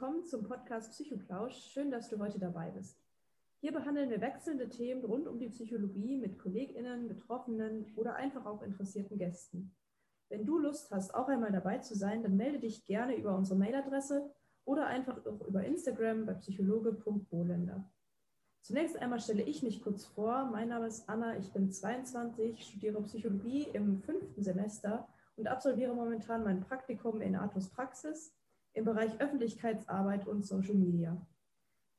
Willkommen zum Podcast Psychoplausch. Schön, dass du heute dabei bist. Hier behandeln wir wechselnde Themen rund um die Psychologie mit KollegInnen, Betroffenen oder einfach auch interessierten Gästen. Wenn du Lust hast, auch einmal dabei zu sein, dann melde dich gerne über unsere Mailadresse oder einfach auch über Instagram bei psychologe.bolender. Zunächst einmal stelle ich mich kurz vor. Mein Name ist Anna, ich bin 22, studiere Psychologie im fünften Semester und absolviere momentan mein Praktikum in Athos Praxis im Bereich Öffentlichkeitsarbeit und Social Media.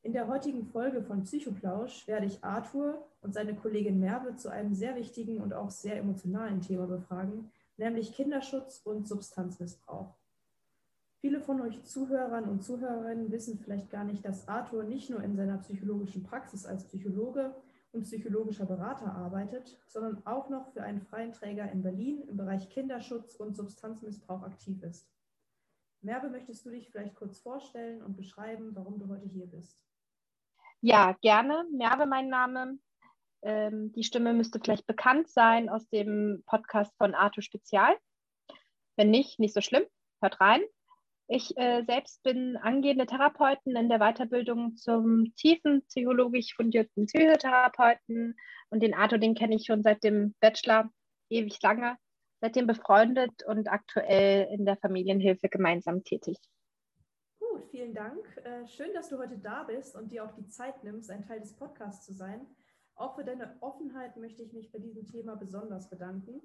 In der heutigen Folge von Psychoplausch werde ich Arthur und seine Kollegin Merve zu einem sehr wichtigen und auch sehr emotionalen Thema befragen, nämlich Kinderschutz und Substanzmissbrauch. Viele von euch Zuhörern und Zuhörerinnen wissen vielleicht gar nicht, dass Arthur nicht nur in seiner psychologischen Praxis als Psychologe und psychologischer Berater arbeitet, sondern auch noch für einen freien Träger in Berlin im Bereich Kinderschutz und Substanzmissbrauch aktiv ist. Merve, möchtest du dich vielleicht kurz vorstellen und beschreiben, warum du heute hier bist? Ja, gerne. Merve, mein Name. Ähm, die Stimme müsste vielleicht bekannt sein aus dem Podcast von Arthur Spezial. Wenn nicht, nicht so schlimm. Hört rein. Ich äh, selbst bin angehende Therapeutin in der Weiterbildung zum tiefen psychologisch fundierten Psychotherapeuten. Und den Arthur, den kenne ich schon seit dem Bachelor ewig lange seitdem befreundet und aktuell in der Familienhilfe gemeinsam tätig. Gut, vielen Dank. Äh, schön, dass du heute da bist und dir auch die Zeit nimmst, ein Teil des Podcasts zu sein. Auch für deine Offenheit möchte ich mich bei diesem Thema besonders bedanken.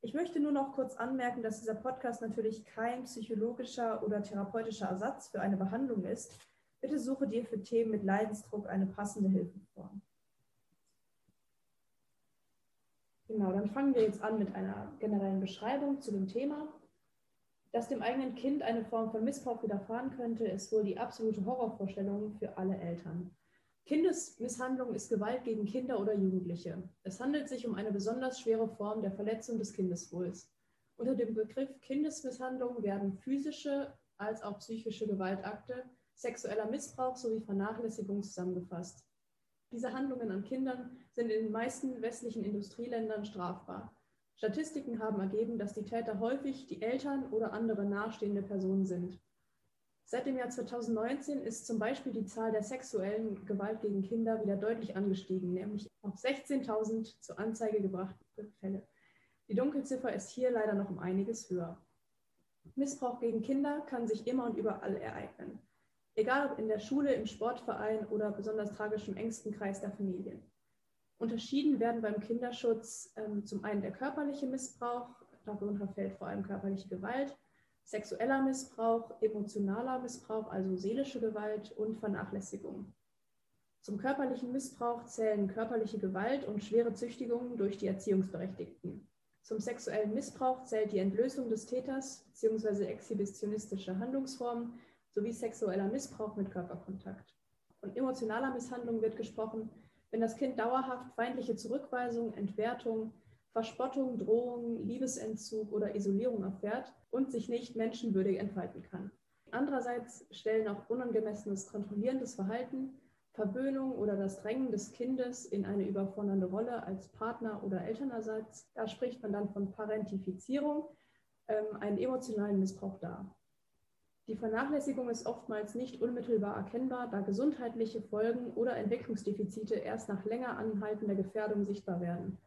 Ich möchte nur noch kurz anmerken, dass dieser Podcast natürlich kein psychologischer oder therapeutischer Ersatz für eine Behandlung ist. Bitte suche dir für Themen mit Leidensdruck eine passende Hilfeform. Genau, dann fangen wir jetzt an mit einer generellen Beschreibung zu dem Thema. Dass dem eigenen Kind eine Form von Missbrauch widerfahren könnte, ist wohl die absolute Horrorvorstellung für alle Eltern. Kindesmisshandlung ist Gewalt gegen Kinder oder Jugendliche. Es handelt sich um eine besonders schwere Form der Verletzung des Kindeswohls. Unter dem Begriff Kindesmisshandlung werden physische als auch psychische Gewaltakte, sexueller Missbrauch sowie Vernachlässigung zusammengefasst. Diese Handlungen an Kindern sind in den meisten westlichen Industrieländern strafbar. Statistiken haben ergeben, dass die Täter häufig die Eltern oder andere nahestehende Personen sind. Seit dem Jahr 2019 ist zum Beispiel die Zahl der sexuellen Gewalt gegen Kinder wieder deutlich angestiegen, nämlich auf 16.000 zur Anzeige gebrachte Fälle. Die Dunkelziffer ist hier leider noch um einiges höher. Missbrauch gegen Kinder kann sich immer und überall ereignen egal ob in der Schule, im Sportverein oder besonders tragisch im engsten Kreis der Familien. Unterschieden werden beim Kinderschutz ähm, zum einen der körperliche Missbrauch, darunter fällt vor allem körperliche Gewalt, sexueller Missbrauch, emotionaler Missbrauch, also seelische Gewalt und Vernachlässigung. Zum körperlichen Missbrauch zählen körperliche Gewalt und schwere Züchtigungen durch die Erziehungsberechtigten. Zum sexuellen Missbrauch zählt die Entlösung des Täters bzw. exhibitionistische Handlungsformen sowie sexueller Missbrauch mit Körperkontakt. Von emotionaler Misshandlung wird gesprochen, wenn das Kind dauerhaft feindliche Zurückweisung, Entwertung, Verspottung, Drohung, Liebesentzug oder Isolierung erfährt und sich nicht menschenwürdig entfalten kann. Andererseits stellen auch unangemessenes kontrollierendes Verhalten, Verwöhnung oder das Drängen des Kindes in eine überfordernde Rolle als Partner oder Elternersatz, da spricht man dann von Parentifizierung, ähm, einen emotionalen Missbrauch dar. Die Vernachlässigung ist oftmals nicht unmittelbar erkennbar, da gesundheitliche Folgen oder Entwicklungsdefizite erst nach länger anhaltender Gefährdung sichtbar werden.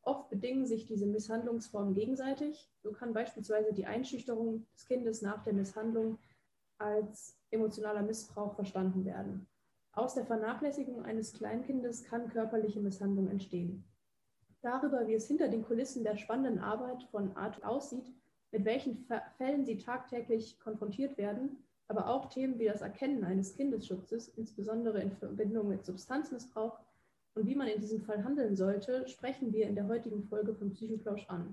Oft bedingen sich diese Misshandlungsformen gegenseitig. So kann beispielsweise die Einschüchterung des Kindes nach der Misshandlung als emotionaler Missbrauch verstanden werden. Aus der Vernachlässigung eines Kleinkindes kann körperliche Misshandlung entstehen. Darüber, wie es hinter den Kulissen der spannenden Arbeit von Art aussieht, mit welchen Fällen sie tagtäglich konfrontiert werden, aber auch Themen wie das Erkennen eines Kindesschutzes, insbesondere in Verbindung mit Substanzmissbrauch und wie man in diesem Fall handeln sollte, sprechen wir in der heutigen Folge von Psychoplausch an.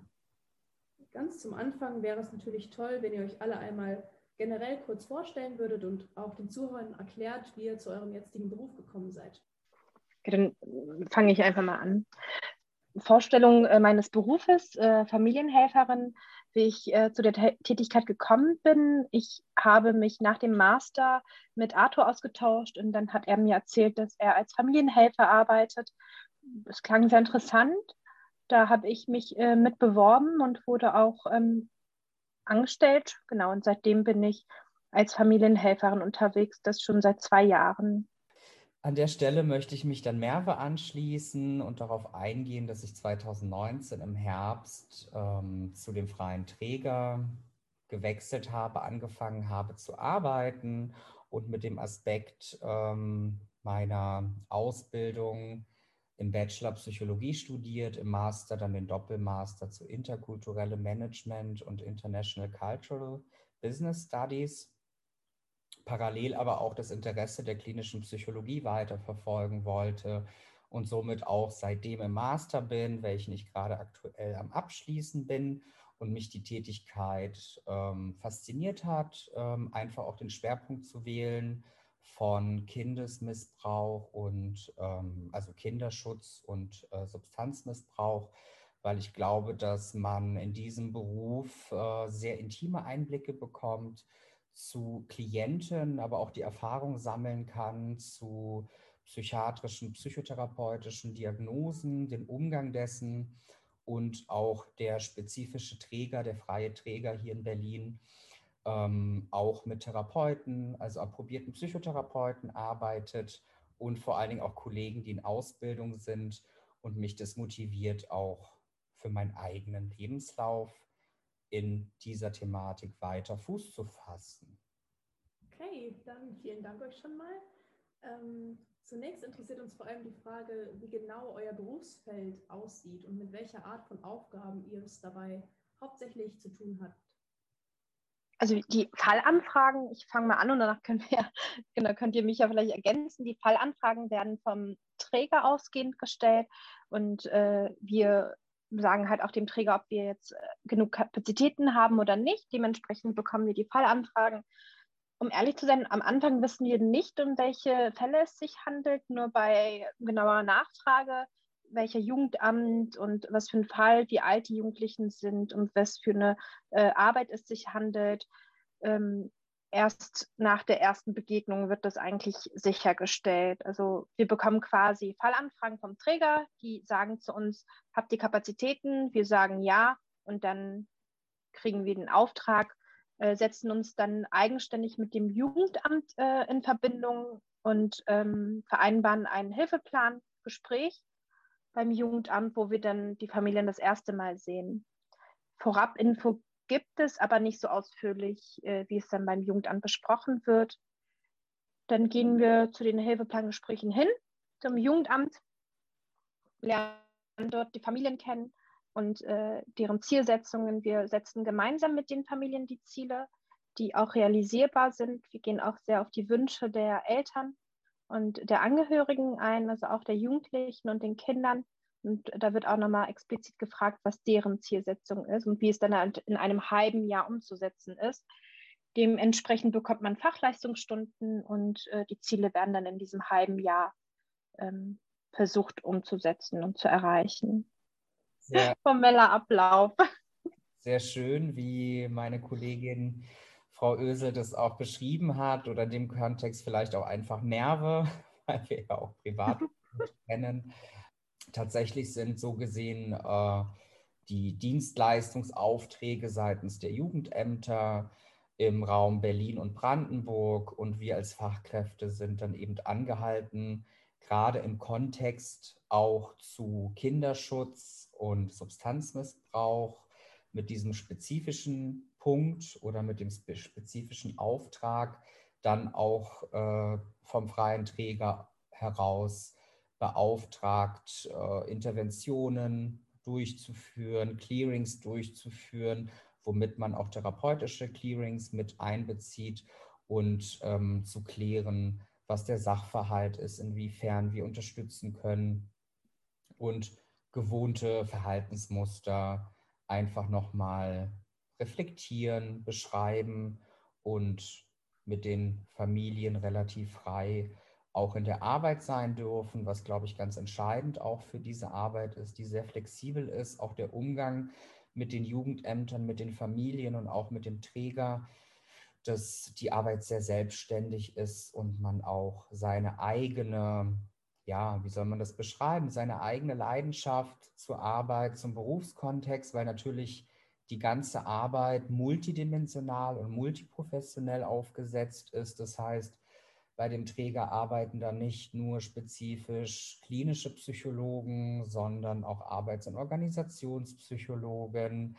Ganz zum Anfang wäre es natürlich toll, wenn ihr euch alle einmal generell kurz vorstellen würdet und auch den Zuhörern erklärt, wie ihr zu eurem jetzigen Beruf gekommen seid. Dann fange ich einfach mal an. Vorstellung äh, meines Berufes, äh, Familienhelferin, ich äh, zu der Tätigkeit gekommen bin. Ich habe mich nach dem Master mit Arthur ausgetauscht und dann hat er mir erzählt, dass er als Familienhelfer arbeitet. Es klang sehr interessant. Da habe ich mich äh, mit beworben und wurde auch ähm, angestellt. Genau, und seitdem bin ich als Familienhelferin unterwegs, das schon seit zwei Jahren. An der Stelle möchte ich mich dann Merve anschließen und darauf eingehen, dass ich 2019 im Herbst ähm, zu dem freien Träger gewechselt habe, angefangen habe zu arbeiten und mit dem Aspekt ähm, meiner Ausbildung im Bachelor Psychologie studiert, im Master dann den Doppelmaster zu interkulturelle Management und International Cultural Business Studies parallel aber auch das Interesse der klinischen Psychologie weiterverfolgen wollte und somit auch seitdem im Master bin, welchen ich gerade aktuell am Abschließen bin und mich die Tätigkeit ähm, fasziniert hat, ähm, einfach auch den Schwerpunkt zu wählen von Kindesmissbrauch und ähm, also Kinderschutz und äh, Substanzmissbrauch, weil ich glaube, dass man in diesem Beruf äh, sehr intime Einblicke bekommt zu Klienten, aber auch die Erfahrung sammeln kann zu psychiatrischen, psychotherapeutischen Diagnosen, den Umgang dessen und auch der spezifische Träger, der freie Träger hier in Berlin, ähm, auch mit Therapeuten, also approbierten Psychotherapeuten arbeitet und vor allen Dingen auch Kollegen, die in Ausbildung sind und mich das motiviert, auch für meinen eigenen Lebenslauf in dieser Thematik weiter Fuß zu fassen. Okay, dann vielen Dank euch schon mal. Ähm, zunächst interessiert uns vor allem die Frage, wie genau euer Berufsfeld aussieht und mit welcher Art von Aufgaben ihr es dabei hauptsächlich zu tun habt. Also die Fallanfragen, ich fange mal an und danach können wir, genau, könnt ihr mich ja vielleicht ergänzen. Die Fallanfragen werden vom Träger ausgehend gestellt und äh, wir sagen halt auch dem Träger, ob wir jetzt äh, genug Kapazitäten haben oder nicht. Dementsprechend bekommen wir die Fallanfragen. Um ehrlich zu sein, am Anfang wissen wir nicht, um welche Fälle es sich handelt, nur bei genauer Nachfrage, welcher Jugendamt und was für ein Fall, wie alt die Jugendlichen sind, um was für eine äh, Arbeit es sich handelt. Ähm, erst nach der ersten Begegnung wird das eigentlich sichergestellt. Also wir bekommen quasi Fallanfragen vom Träger, die sagen zu uns, habt ihr Kapazitäten? Wir sagen ja und dann kriegen wir den Auftrag, äh, setzen uns dann eigenständig mit dem Jugendamt äh, in Verbindung und ähm, vereinbaren einen Hilfeplan, Gespräch beim Jugendamt, wo wir dann die Familien das erste Mal sehen. Vorabinfo gibt es, aber nicht so ausführlich, äh, wie es dann beim Jugendamt besprochen wird. Dann gehen wir zu den Hilfeplangesprächen hin, zum Jugendamt, lernen dort die Familien kennen und äh, deren Zielsetzungen. Wir setzen gemeinsam mit den Familien die Ziele, die auch realisierbar sind. Wir gehen auch sehr auf die Wünsche der Eltern und der Angehörigen ein, also auch der Jugendlichen und den Kindern. Und da wird auch nochmal explizit gefragt, was deren Zielsetzung ist und wie es dann halt in einem halben Jahr umzusetzen ist. Dementsprechend bekommt man Fachleistungsstunden und äh, die Ziele werden dann in diesem halben Jahr ähm, versucht umzusetzen und zu erreichen. Sehr, Formeller Ablauf. Sehr schön, wie meine Kollegin Frau Ösel das auch beschrieben hat oder in dem Kontext vielleicht auch einfach Nerve, weil wir ja auch privat kennen tatsächlich sind so gesehen äh, die Dienstleistungsaufträge seitens der Jugendämter im Raum Berlin und Brandenburg und wir als Fachkräfte sind dann eben angehalten, gerade im Kontext auch zu Kinderschutz und Substanzmissbrauch mit diesem spezifischen Punkt oder mit dem spezifischen Auftrag dann auch äh, vom freien Träger heraus beauftragt, äh, Interventionen durchzuführen, Clearings durchzuführen, womit man auch therapeutische Clearings mit einbezieht und ähm, zu klären, was der Sachverhalt ist, inwiefern wir unterstützen können und gewohnte Verhaltensmuster einfach nochmal reflektieren, beschreiben und mit den Familien relativ frei auch in der Arbeit sein dürfen, was, glaube ich, ganz entscheidend auch für diese Arbeit ist, die sehr flexibel ist. Auch der Umgang mit den Jugendämtern, mit den Familien und auch mit dem Träger, dass die Arbeit sehr selbstständig ist und man auch seine eigene, ja, wie soll man das beschreiben, seine eigene Leidenschaft zur Arbeit, zum Berufskontext, weil natürlich die ganze Arbeit multidimensional und multiprofessionell aufgesetzt ist. Das heißt, bei dem Träger arbeiten da nicht nur spezifisch klinische Psychologen, sondern auch Arbeits- und Organisationspsychologen,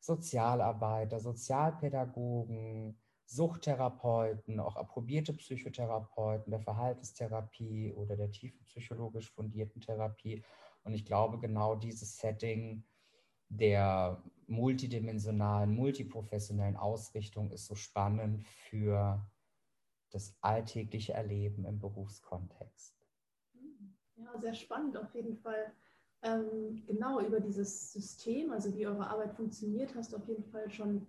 Sozialarbeiter, Sozialpädagogen, Suchttherapeuten, auch approbierte Psychotherapeuten der Verhaltenstherapie oder der tiefenpsychologisch fundierten Therapie. Und ich glaube, genau dieses Setting der multidimensionalen, multiprofessionellen Ausrichtung ist so spannend für das alltägliche Erleben im Berufskontext. Ja, sehr spannend auf jeden Fall. Ähm, genau über dieses System, also wie eure Arbeit funktioniert, hast du auf jeden Fall schon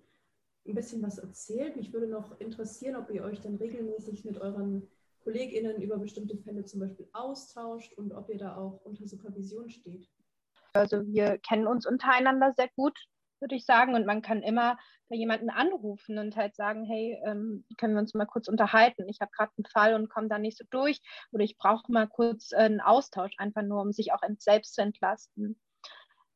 ein bisschen was erzählt. Mich würde noch interessieren, ob ihr euch dann regelmäßig mit euren KollegInnen über bestimmte Fälle zum Beispiel austauscht und ob ihr da auch unter Supervision steht. Also wir kennen uns untereinander sehr gut, würde ich sagen. Und man kann immer bei jemanden anrufen und halt sagen, hey, ähm, können wir uns mal kurz unterhalten? Ich habe gerade einen Fall und komme da nicht so durch. Oder ich brauche mal kurz äh, einen Austausch, einfach nur, um sich auch selbst zu entlasten.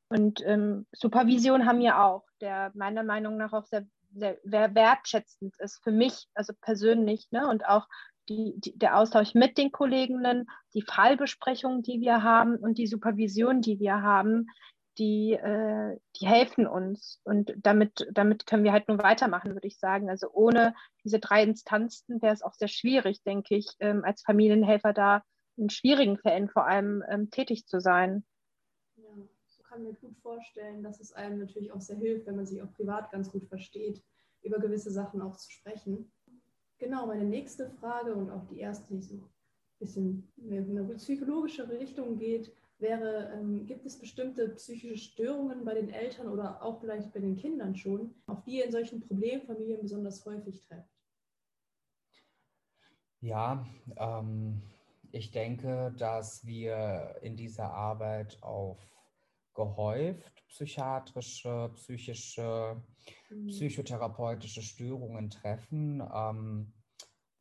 Und ähm, Supervision haben wir auch, der meiner Meinung nach auch sehr, sehr, sehr wertschätzend ist für mich, also persönlich, ne? und auch die, die, der Austausch mit den Kolleginnen, die Fallbesprechungen, die wir haben und die Supervision, die wir haben, die, äh, die helfen uns. Und damit, damit können wir halt nur weitermachen, würde ich sagen. Also ohne diese drei Instanzen wäre es auch sehr schwierig, denke ich, ähm, als Familienhelfer da in schwierigen Fällen vor allem ähm, tätig zu sein. Ja, so kann mir gut vorstellen, dass es einem natürlich auch sehr hilft, wenn man sich auch privat ganz gut versteht, über gewisse Sachen auch zu sprechen. Genau, meine nächste Frage und auch die erste, die so ein bisschen in eine psychologische Richtung geht, wäre, ähm, gibt es bestimmte psychische Störungen bei den Eltern oder auch vielleicht bei den Kindern schon, auf die ihr in solchen Problemfamilien besonders häufig trefft? Ja, ähm, ich denke, dass wir in dieser Arbeit auf gehäuft psychiatrische, psychische, mhm. psychotherapeutische Störungen treffen. Ähm,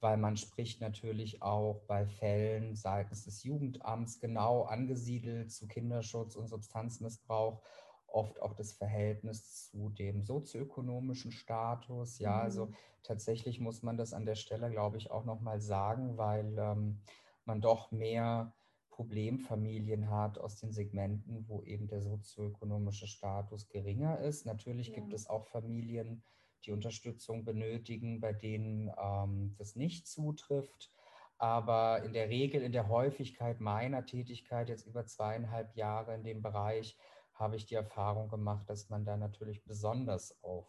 weil man spricht natürlich auch bei Fällen seitens des Jugendamts genau angesiedelt zu Kinderschutz und Substanzmissbrauch oft auch das Verhältnis zu dem sozioökonomischen Status. Ja, also mhm. also tatsächlich muss man das an der Stelle, glaube ich, auch nochmal sagen, weil ähm, man doch mehr Problemfamilien hat aus den Segmenten, wo eben der sozioökonomische Status geringer ist. Natürlich ja. gibt es auch Familien, die Unterstützung benötigen, bei denen ähm, das nicht zutrifft. Aber in der Regel, in der Häufigkeit meiner Tätigkeit, jetzt über zweieinhalb Jahre in dem Bereich, habe ich die Erfahrung gemacht, dass man da natürlich besonders auf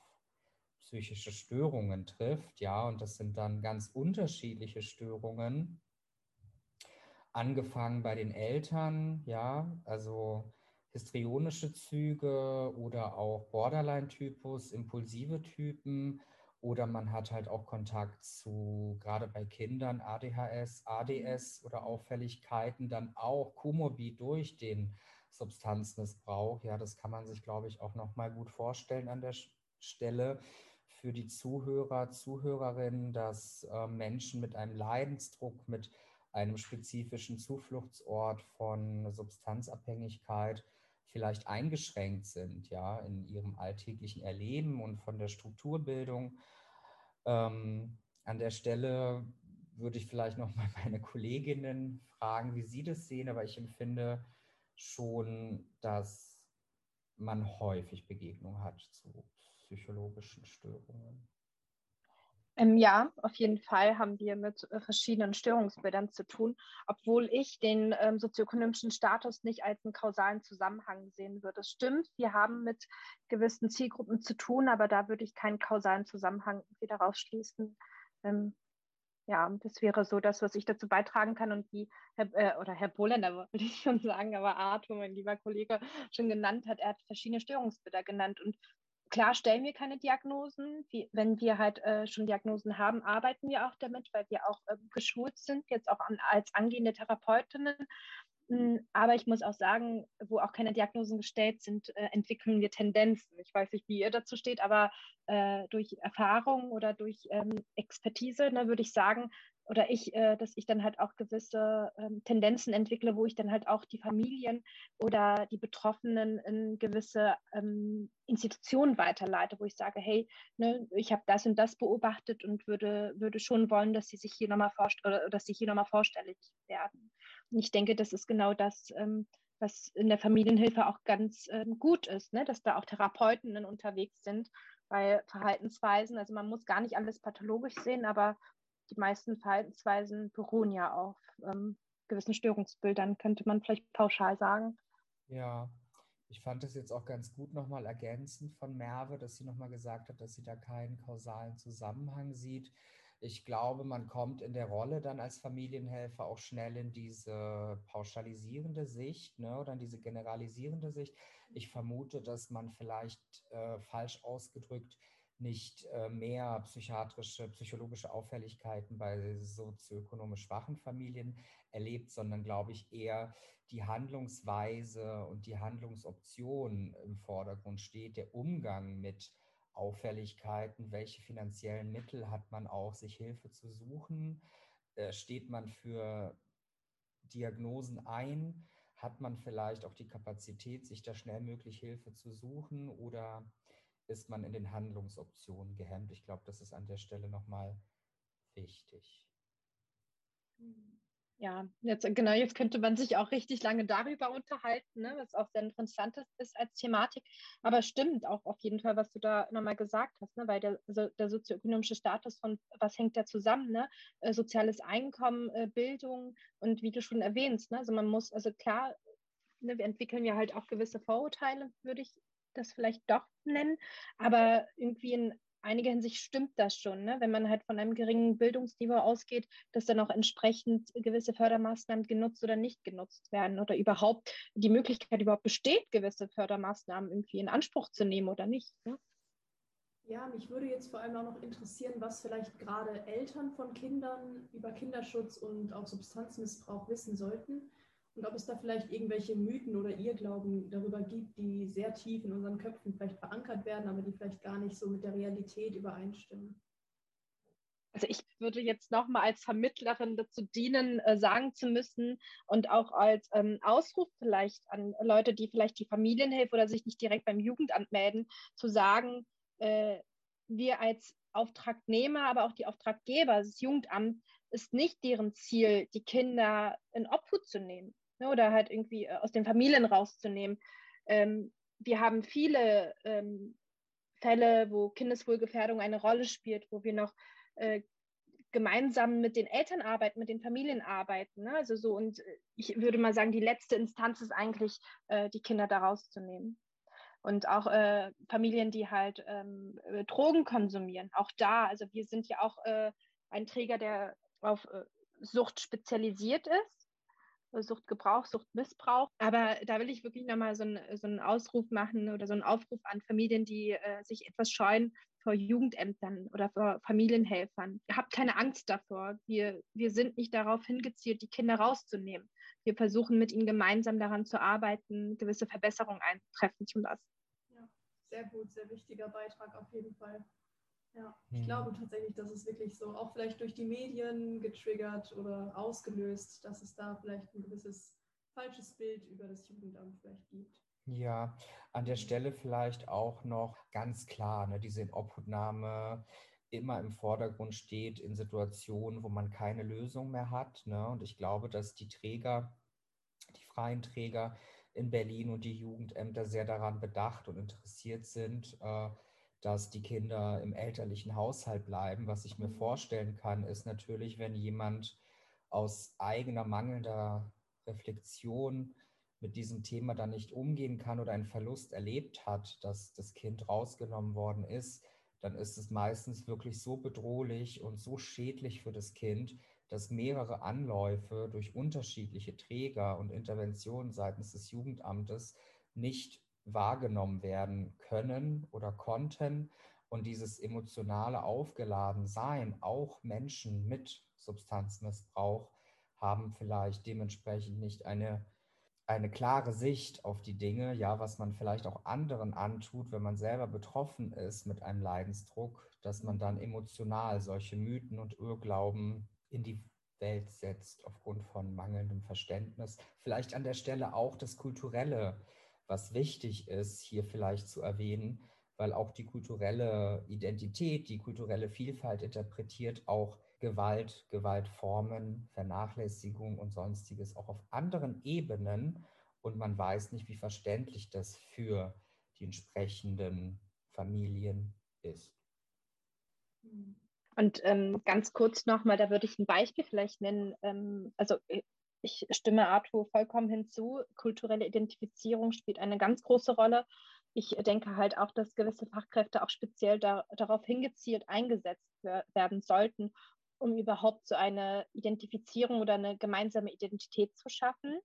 psychische Störungen trifft. Ja, und das sind dann ganz unterschiedliche Störungen. Angefangen bei den Eltern, ja, also histrionische Züge oder auch Borderline-Typus, impulsive Typen oder man hat halt auch Kontakt zu, gerade bei Kindern, ADHS, ADS oder Auffälligkeiten, dann auch komorbid durch den Substanzmissbrauch. Ja, das kann man sich, glaube ich, auch nochmal gut vorstellen an der Stelle für die Zuhörer, Zuhörerinnen, dass äh, Menschen mit einem Leidensdruck, mit einem spezifischen Zufluchtsort von Substanzabhängigkeit vielleicht eingeschränkt sind, ja, in ihrem alltäglichen Erleben und von der Strukturbildung. Ähm, an der Stelle würde ich vielleicht noch mal meine Kolleginnen fragen, wie sie das sehen, aber ich empfinde schon, dass man häufig Begegnung hat zu psychologischen Störungen. Ja, auf jeden Fall haben wir mit äh, verschiedenen Störungsbildern zu tun, obwohl ich den ähm, sozioökonomischen Status nicht als einen kausalen Zusammenhang sehen würde. Es stimmt, wir haben mit gewissen Zielgruppen zu tun, aber da würde ich keinen kausalen Zusammenhang wieder rausschließen. Ähm, ja, das wäre so das, was ich dazu beitragen kann und wie Herr, äh, oder Herr Bohländer würde ich schon sagen, aber Arthur, mein lieber Kollege, schon genannt hat, er hat verschiedene Störungsbilder genannt und Klar stellen wir keine Diagnosen. Wie, wenn wir halt äh, schon Diagnosen haben, arbeiten wir auch damit, weil wir auch äh, geschult sind, jetzt auch an, als angehende Therapeutinnen. Hm, aber ich muss auch sagen, wo auch keine Diagnosen gestellt sind, äh, entwickeln wir Tendenzen. Ich weiß nicht, wie ihr dazu steht, aber äh, durch Erfahrung oder durch ähm, Expertise ne, würde ich sagen, oder ich, äh, dass ich dann halt auch gewisse ähm, Tendenzen entwickle, wo ich dann halt auch die Familien oder die Betroffenen in gewisse ähm, Institutionen weiterleite, wo ich sage, hey, ne, ich habe das und das beobachtet und würde, würde schon wollen, dass sie sich hier nochmal oder dass sie hier nochmal vorstellig werden. Und ich denke, das ist genau das, ähm, was in der Familienhilfe auch ganz ähm, gut ist, ne? dass da auch Therapeuten unterwegs sind bei Verhaltensweisen. Also man muss gar nicht alles pathologisch sehen, aber die meisten Verhaltensweisen beruhen ja auf ähm, gewissen Störungsbildern, könnte man vielleicht pauschal sagen. Ja, ich fand es jetzt auch ganz gut nochmal ergänzend von Merve, dass sie nochmal gesagt hat, dass sie da keinen kausalen Zusammenhang sieht. Ich glaube, man kommt in der Rolle dann als Familienhelfer auch schnell in diese pauschalisierende Sicht ne, oder in diese generalisierende Sicht. Ich vermute, dass man vielleicht äh, falsch ausgedrückt nicht äh, mehr psychiatrische, psychologische Auffälligkeiten bei sozioökonomisch schwachen Familien erlebt, sondern glaube ich eher die Handlungsweise und die Handlungsoption im Vordergrund steht, der Umgang mit Auffälligkeiten, welche finanziellen Mittel hat man auch, sich Hilfe zu suchen, äh, steht man für Diagnosen ein, hat man vielleicht auch die Kapazität, sich da schnell möglich Hilfe zu suchen? Oder ist man in den Handlungsoptionen gehemmt. Ich glaube, das ist an der Stelle nochmal wichtig. Ja, jetzt genau, jetzt könnte man sich auch richtig lange darüber unterhalten, ne, was auch sehr interessant ist als Thematik. Aber stimmt auch auf jeden Fall, was du da nochmal gesagt hast, ne, weil der, also der sozioökonomische Status von was hängt da zusammen, ne? Äh, soziales Einkommen, äh, Bildung und wie du schon erwähnst, ne, also man muss, also klar, ne, wir entwickeln ja halt auch gewisse Vorurteile, würde ich das vielleicht doch nennen. Aber irgendwie in einiger Hinsicht stimmt das schon, ne? wenn man halt von einem geringen Bildungsniveau ausgeht, dass dann auch entsprechend gewisse Fördermaßnahmen genutzt oder nicht genutzt werden oder überhaupt die Möglichkeit überhaupt besteht, gewisse Fördermaßnahmen irgendwie in Anspruch zu nehmen oder nicht. Ne? Ja, mich würde jetzt vor allem auch noch interessieren, was vielleicht gerade Eltern von Kindern über Kinderschutz und auch Substanzmissbrauch wissen sollten und ob es da vielleicht irgendwelche Mythen oder Irrglauben darüber gibt, die sehr tief in unseren Köpfen vielleicht verankert werden, aber die vielleicht gar nicht so mit der Realität übereinstimmen. Also ich würde jetzt nochmal als Vermittlerin dazu dienen, äh, sagen zu müssen und auch als ähm, Ausruf vielleicht an Leute, die vielleicht die Familienhilfe oder sich nicht direkt beim Jugendamt melden, zu sagen, äh, wir als Auftragnehmer, aber auch die Auftraggeber, das Jugendamt, ist nicht deren Ziel, die Kinder in Obhut zu nehmen ne, oder halt irgendwie äh, aus den Familien rauszunehmen. Ähm, wir haben viele ähm, Fälle, wo Kindeswohlgefährdung eine Rolle spielt, wo wir noch äh, gemeinsam mit den Eltern arbeiten, mit den Familien arbeiten. Ne? Also so und äh, ich würde mal sagen, die letzte Instanz ist eigentlich, äh, die Kinder da rauszunehmen. Und auch äh, Familien, die halt ähm, äh, Drogen konsumieren, auch da. Also wir sind ja auch ein Träger, der auf Sucht spezialisiert ist. Suchtgebrauch, Suchtmissbrauch. Aber da will ich wirklich nochmal so, ein, so einen Ausruf machen oder so einen Aufruf an Familien, die äh, sich etwas scheuen vor Jugendämtern oder vor Familienhelfern. Habt keine Angst davor. Wir, wir sind nicht darauf hingezielt, die Kinder rauszunehmen. Wir versuchen mit ihnen gemeinsam daran zu arbeiten, gewisse Verbesserungen eintreffen zu lassen. Ja, sehr gut, sehr wichtiger Beitrag auf jeden Fall. Ja, ich mhm. glaube tatsächlich, dass es wirklich so, auch vielleicht durch die Medien getriggert oder ausgelöst, dass es da vielleicht ein gewisses falsches Bild über das Jugendamt vielleicht gibt. Ja, an der Stelle vielleicht auch noch ganz klar, ne, diese Inobhutnahme immer im Vordergrund steht in Situationen, wo man keine Lösung mehr hat. Ne? Und ich glaube, dass die Träger, die freien Träger in Berlin und die Jugendämter sehr daran bedacht und interessiert sind, äh, dass die Kinder im elterlichen Haushalt bleiben. Was ich mir mhm. vorstellen kann, ist natürlich, wenn jemand aus eigener mangelnder Reflexion mit diesem Thema dann nicht umgehen kann oder einen Verlust erlebt hat, dass das Kind rausgenommen worden ist, dann ist es meistens wirklich so bedrohlich und so schädlich für das Kind, dass mehrere Anläufe durch unterschiedliche Träger und Interventionen seitens des Jugendamtes nicht wahrgenommen werden können oder konnten. Und dieses emotionale Aufgeladensein, auch Menschen mit Substanzmissbrauch, haben vielleicht dementsprechend nicht eine, eine klare Sicht auf die Dinge, ja, was man vielleicht auch anderen antut, wenn man selber betroffen ist mit einem Leidensdruck, dass man dann emotional solche Mythen und Irrglauben in die Welt setzt aufgrund von mangelndem Verständnis. Vielleicht an der Stelle auch das Kulturelle, was wichtig ist, hier vielleicht zu erwähnen, weil auch die kulturelle Identität, die kulturelle Vielfalt interpretiert auch Gewalt, Gewaltformen, Vernachlässigung und sonstiges auch auf anderen Ebenen. Und man weiß nicht, wie verständlich das für die entsprechenden Familien ist. Und ähm, ganz kurz nochmal, da würde ich ein Beispiel vielleicht nennen. Ähm, also äh, ich stimme Arthur vollkommen hinzu. Kulturelle Identifizierung spielt eine ganz große Rolle. Ich denke halt auch, dass gewisse Fachkräfte auch speziell da, darauf hingezielt eingesetzt werden sollten, um überhaupt so eine Identifizierung oder eine gemeinsame Identität zu schaffen.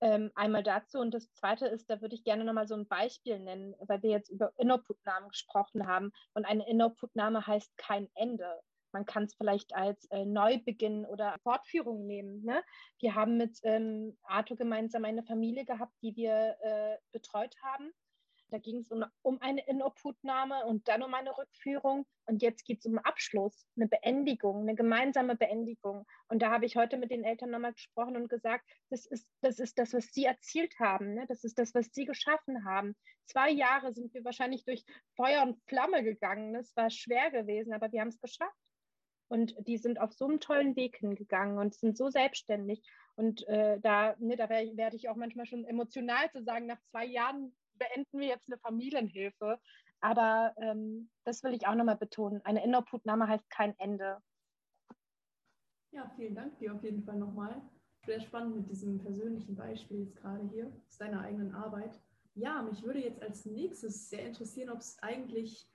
Ähm, einmal dazu und das Zweite ist, da würde ich gerne nochmal so ein Beispiel nennen, weil wir jetzt über Innerputnamen gesprochen haben und eine Innerputname heißt kein Ende. Man kann es vielleicht als äh, Neubeginn oder Fortführung nehmen. Ne? Wir haben mit ähm, Arthur gemeinsam eine Familie gehabt, die wir äh, betreut haben da ging es um, um eine Inobhutnahme und dann um eine Rückführung. Und jetzt geht es um Abschluss, eine Beendigung, eine gemeinsame Beendigung. Und da habe ich heute mit den Eltern nochmal gesprochen und gesagt, das ist das, ist das was sie erzielt haben. Ne? Das ist das, was sie geschaffen haben. Zwei Jahre sind wir wahrscheinlich durch Feuer und Flamme gegangen. Es war schwer gewesen, aber wir haben es geschafft. Und die sind auf so einem tollen Weg hingegangen und sind so selbstständig. Und äh, da, ne, da werde ich auch manchmal schon emotional zu sagen, nach zwei Jahren beenden wir jetzt eine Familienhilfe. Aber ähm, das will ich auch nochmal betonen. Eine Innerputnahme heißt kein Ende. Ja, vielen Dank dir auf jeden Fall nochmal. Sehr spannend mit diesem persönlichen Beispiel jetzt gerade hier aus deiner eigenen Arbeit. Ja, mich würde jetzt als nächstes sehr interessieren, ob es eigentlich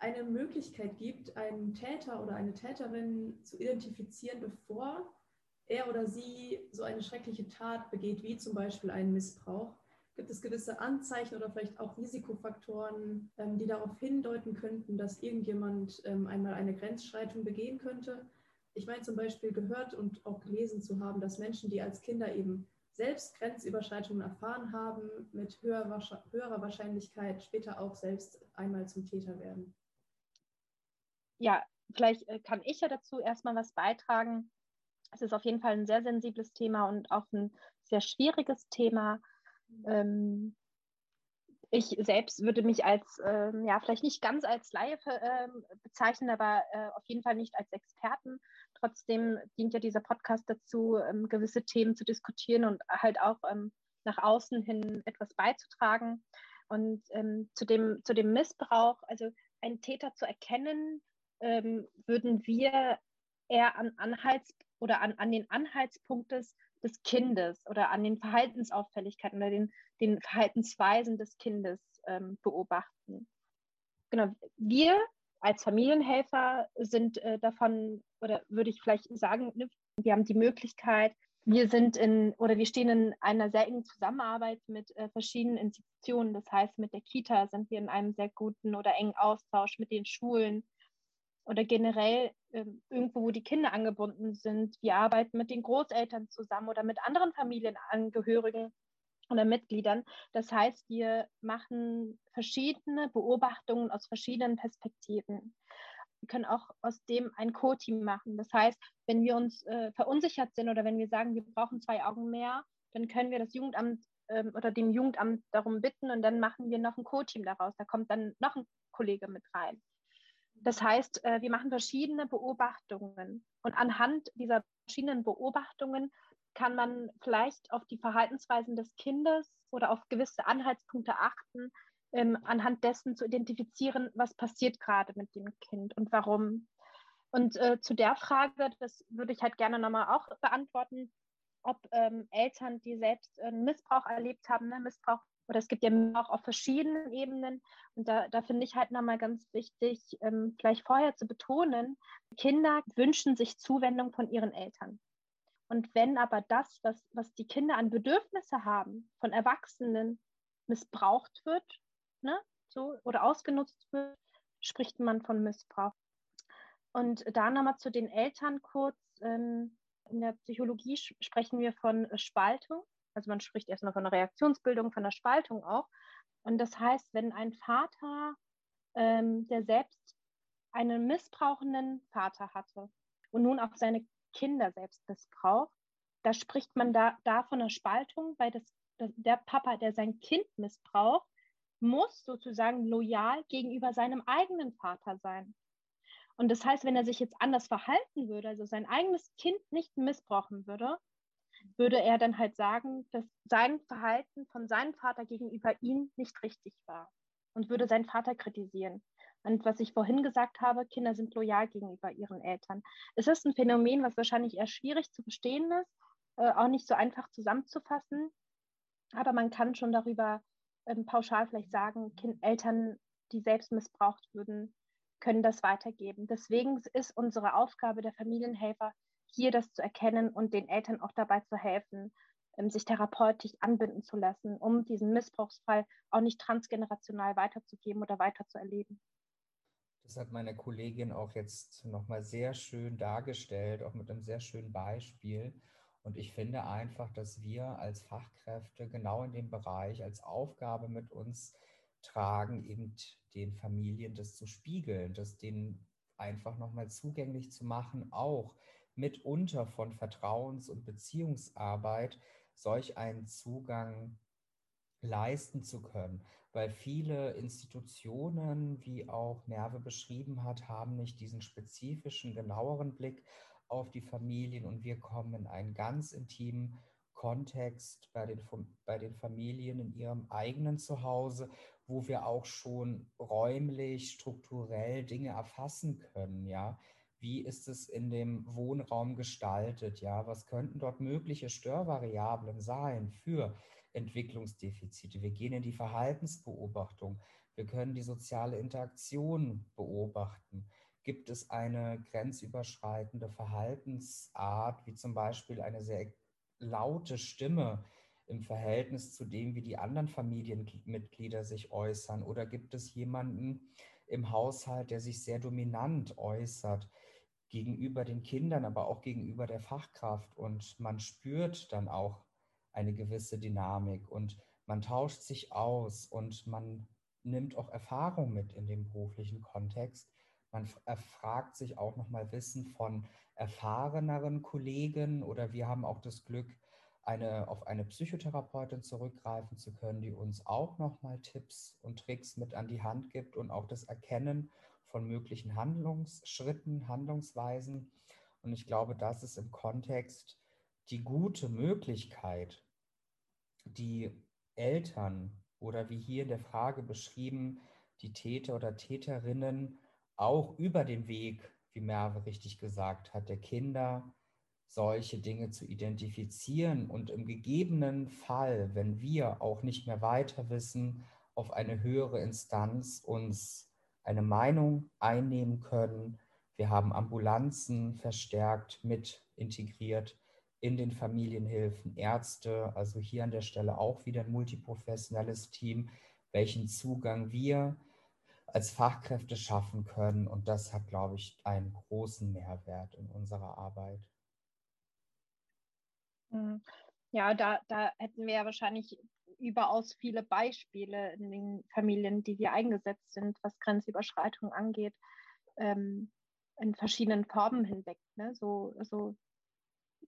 eine Möglichkeit gibt, einen Täter oder eine Täterin zu identifizieren, bevor er oder sie so eine schreckliche Tat begeht, wie zum Beispiel einen Missbrauch. Gibt es gewisse Anzeichen oder vielleicht auch Risikofaktoren, ähm, die darauf hindeuten könnten, dass irgendjemand ähm, einmal eine Grenzschreitung begehen könnte? Ich meine zum Beispiel gehört und auch gelesen zu haben, dass Menschen, die als Kinder eben selbst Grenzüberschreitungen erfahren haben, mit höherer, höherer Wahrscheinlichkeit später auch selbst einmal zum Täter werden. Ja, vielleicht äh, kann ich ja dazu erstmal was beitragen. Es ist auf jeden Fall ein sehr sensibles Thema und auch ein sehr schwieriges Thema. Ähm, ich selbst würde mich als, ähm, ja, vielleicht nicht ganz als Laie ähm, bezeichnen, aber äh, auf jeden Fall nicht als Experten. Trotzdem dient ja dieser Podcast dazu, ähm, gewisse Themen zu diskutieren und halt auch ähm, nach außen hin etwas beizutragen. Und ähm, zu, dem, zu dem Missbrauch, also einen Täter zu erkennen, ähm, würden wir eher an Anhalts- oder an, an den Anhaltspunkt des des Kindes oder an den Verhaltensauffälligkeiten oder den, den Verhaltensweisen des Kindes ähm, beobachten. Genau, wir als Familienhelfer sind äh, davon, oder würde ich vielleicht sagen, ne, wir haben die Möglichkeit, wir sind in oder wir stehen in einer sehr engen Zusammenarbeit mit äh, verschiedenen Institutionen. Das heißt, mit der Kita sind wir in einem sehr guten oder engen Austausch mit den Schulen, oder generell äh, irgendwo, wo die Kinder angebunden sind. Wir arbeiten mit den Großeltern zusammen oder mit anderen Familienangehörigen oder Mitgliedern. Das heißt, wir machen verschiedene Beobachtungen aus verschiedenen Perspektiven. Wir können auch aus dem ein Co-Team machen. Das heißt, wenn wir uns äh, verunsichert sind oder wenn wir sagen, wir brauchen zwei Augen mehr, dann können wir das Jugendamt äh, oder dem Jugendamt darum bitten und dann machen wir noch ein Co-Team daraus. Da kommt dann noch ein Kollege mit rein. Das heißt, äh, wir machen verschiedene Beobachtungen und anhand dieser verschiedenen Beobachtungen kann man vielleicht auf die Verhaltensweisen des Kindes oder auf gewisse Anhaltspunkte achten, ähm, anhand dessen zu identifizieren, was passiert gerade mit dem Kind und warum. Und äh, zu der Frage, das würde ich halt gerne nochmal auch beantworten, ob ähm, Eltern, die selbst äh, Missbrauch erlebt haben, ne, Missbrauch oder es gibt ja auch auf verschiedenen Ebenen. Und da, da finde ich halt nochmal ganz wichtig, ähm, gleich vorher zu betonen, Kinder wünschen sich Zuwendung von ihren Eltern. Und wenn aber das, was, was die Kinder an Bedürfnisse haben, von Erwachsenen missbraucht wird, ne, so, oder ausgenutzt wird, spricht man von Missbrauch. Und da nochmal zu den Eltern kurz. Ähm, in der Psychologie sprechen wir von Spaltung. Also man spricht erstmal von einer Reaktionsbildung, von einer Spaltung auch. Und das heißt, wenn ein Vater, ähm, der selbst einen missbrauchenden Vater hatte und nun auf seine Kinder selbst missbraucht, da spricht man da, da von einer Spaltung, weil das, das, der Papa, der sein Kind missbraucht, muss sozusagen loyal gegenüber seinem eigenen Vater sein. Und das heißt, wenn er sich jetzt anders verhalten würde, also sein eigenes Kind nicht missbrauchen würde, würde er dann halt sagen, dass sein Verhalten von seinem Vater gegenüber ihm nicht richtig war und würde seinen Vater kritisieren. Und was ich vorhin gesagt habe, Kinder sind loyal gegenüber ihren Eltern. Es ist ein Phänomen, was wahrscheinlich eher schwierig zu verstehen ist, äh, auch nicht so einfach zusammenzufassen. Aber man kann schon darüber ähm, pauschal vielleicht sagen, kind, Eltern, die selbst missbraucht würden, können das weitergeben. Deswegen ist unsere Aufgabe der Familienhelfer, hier das zu erkennen und den Eltern auch dabei zu helfen, ähm, sich therapeutisch anbinden zu lassen, um diesen Missbrauchsfall auch nicht transgenerational weiterzugeben oder weiterzuerleben. Das hat meine Kollegin auch jetzt nochmal sehr schön dargestellt, auch mit einem sehr schönen Beispiel. Und ich finde einfach, dass wir als Fachkräfte genau in dem Bereich als Aufgabe mit uns tragen, eben den Familien das zu spiegeln, das denen einfach nochmal zugänglich zu machen, auch mitunter von Vertrauens- und Beziehungsarbeit solch einen Zugang leisten zu können, weil viele Institutionen, wie auch Merve beschrieben hat, haben nicht diesen spezifischen, genaueren Blick auf die Familien und wir kommen in einen ganz intimen Kontext bei den, bei den Familien in ihrem eigenen Zuhause, wo wir auch schon räumlich, strukturell Dinge erfassen können, ja. Wie ist es in dem Wohnraum gestaltet, ja? Was könnten dort mögliche Störvariablen sein für Entwicklungsdefizite? Wir gehen in die Verhaltensbeobachtung. Wir können die soziale Interaktion beobachten. Gibt es eine grenzüberschreitende Verhaltensart, wie zum Beispiel eine sehr laute Stimme im Verhältnis zu dem, wie die anderen Familienmitglieder sich äußern? Oder gibt es jemanden im Haushalt, der sich sehr dominant äußert gegenüber den Kindern, aber auch gegenüber der Fachkraft? Und man spürt dann auch eine gewisse Dynamik und man tauscht sich aus und man nimmt auch Erfahrung mit in dem beruflichen Kontext. Man erfragt sich auch nochmal Wissen von erfahreneren Kollegen oder wir haben auch das Glück, eine, auf eine Psychotherapeutin zurückgreifen zu können, die uns auch nochmal Tipps und Tricks mit an die Hand gibt und auch das Erkennen von möglichen Handlungsschritten, Handlungsweisen. Und ich glaube, das ist im Kontext die gute Möglichkeit, die Eltern oder wie hier in der Frage beschrieben, die Täter oder Täterinnen auch über den Weg, wie Merve richtig gesagt hat, der Kinder solche Dinge zu identifizieren und im gegebenen Fall, wenn wir auch nicht mehr weiter wissen, auf eine höhere Instanz uns eine Meinung einnehmen können. Wir haben Ambulanzen verstärkt mit integriert in den Familienhilfen, Ärzte, also hier an der Stelle auch wieder ein multiprofessionelles Team, welchen Zugang wir als Fachkräfte schaffen können. Und das hat, glaube ich, einen großen Mehrwert in unserer Arbeit. Hm. Ja, da, da hätten wir ja wahrscheinlich überaus viele Beispiele in den Familien, die wir eingesetzt sind, was Grenzüberschreitung angeht, ähm, in verschiedenen Formen hinweg. Ne? So, so,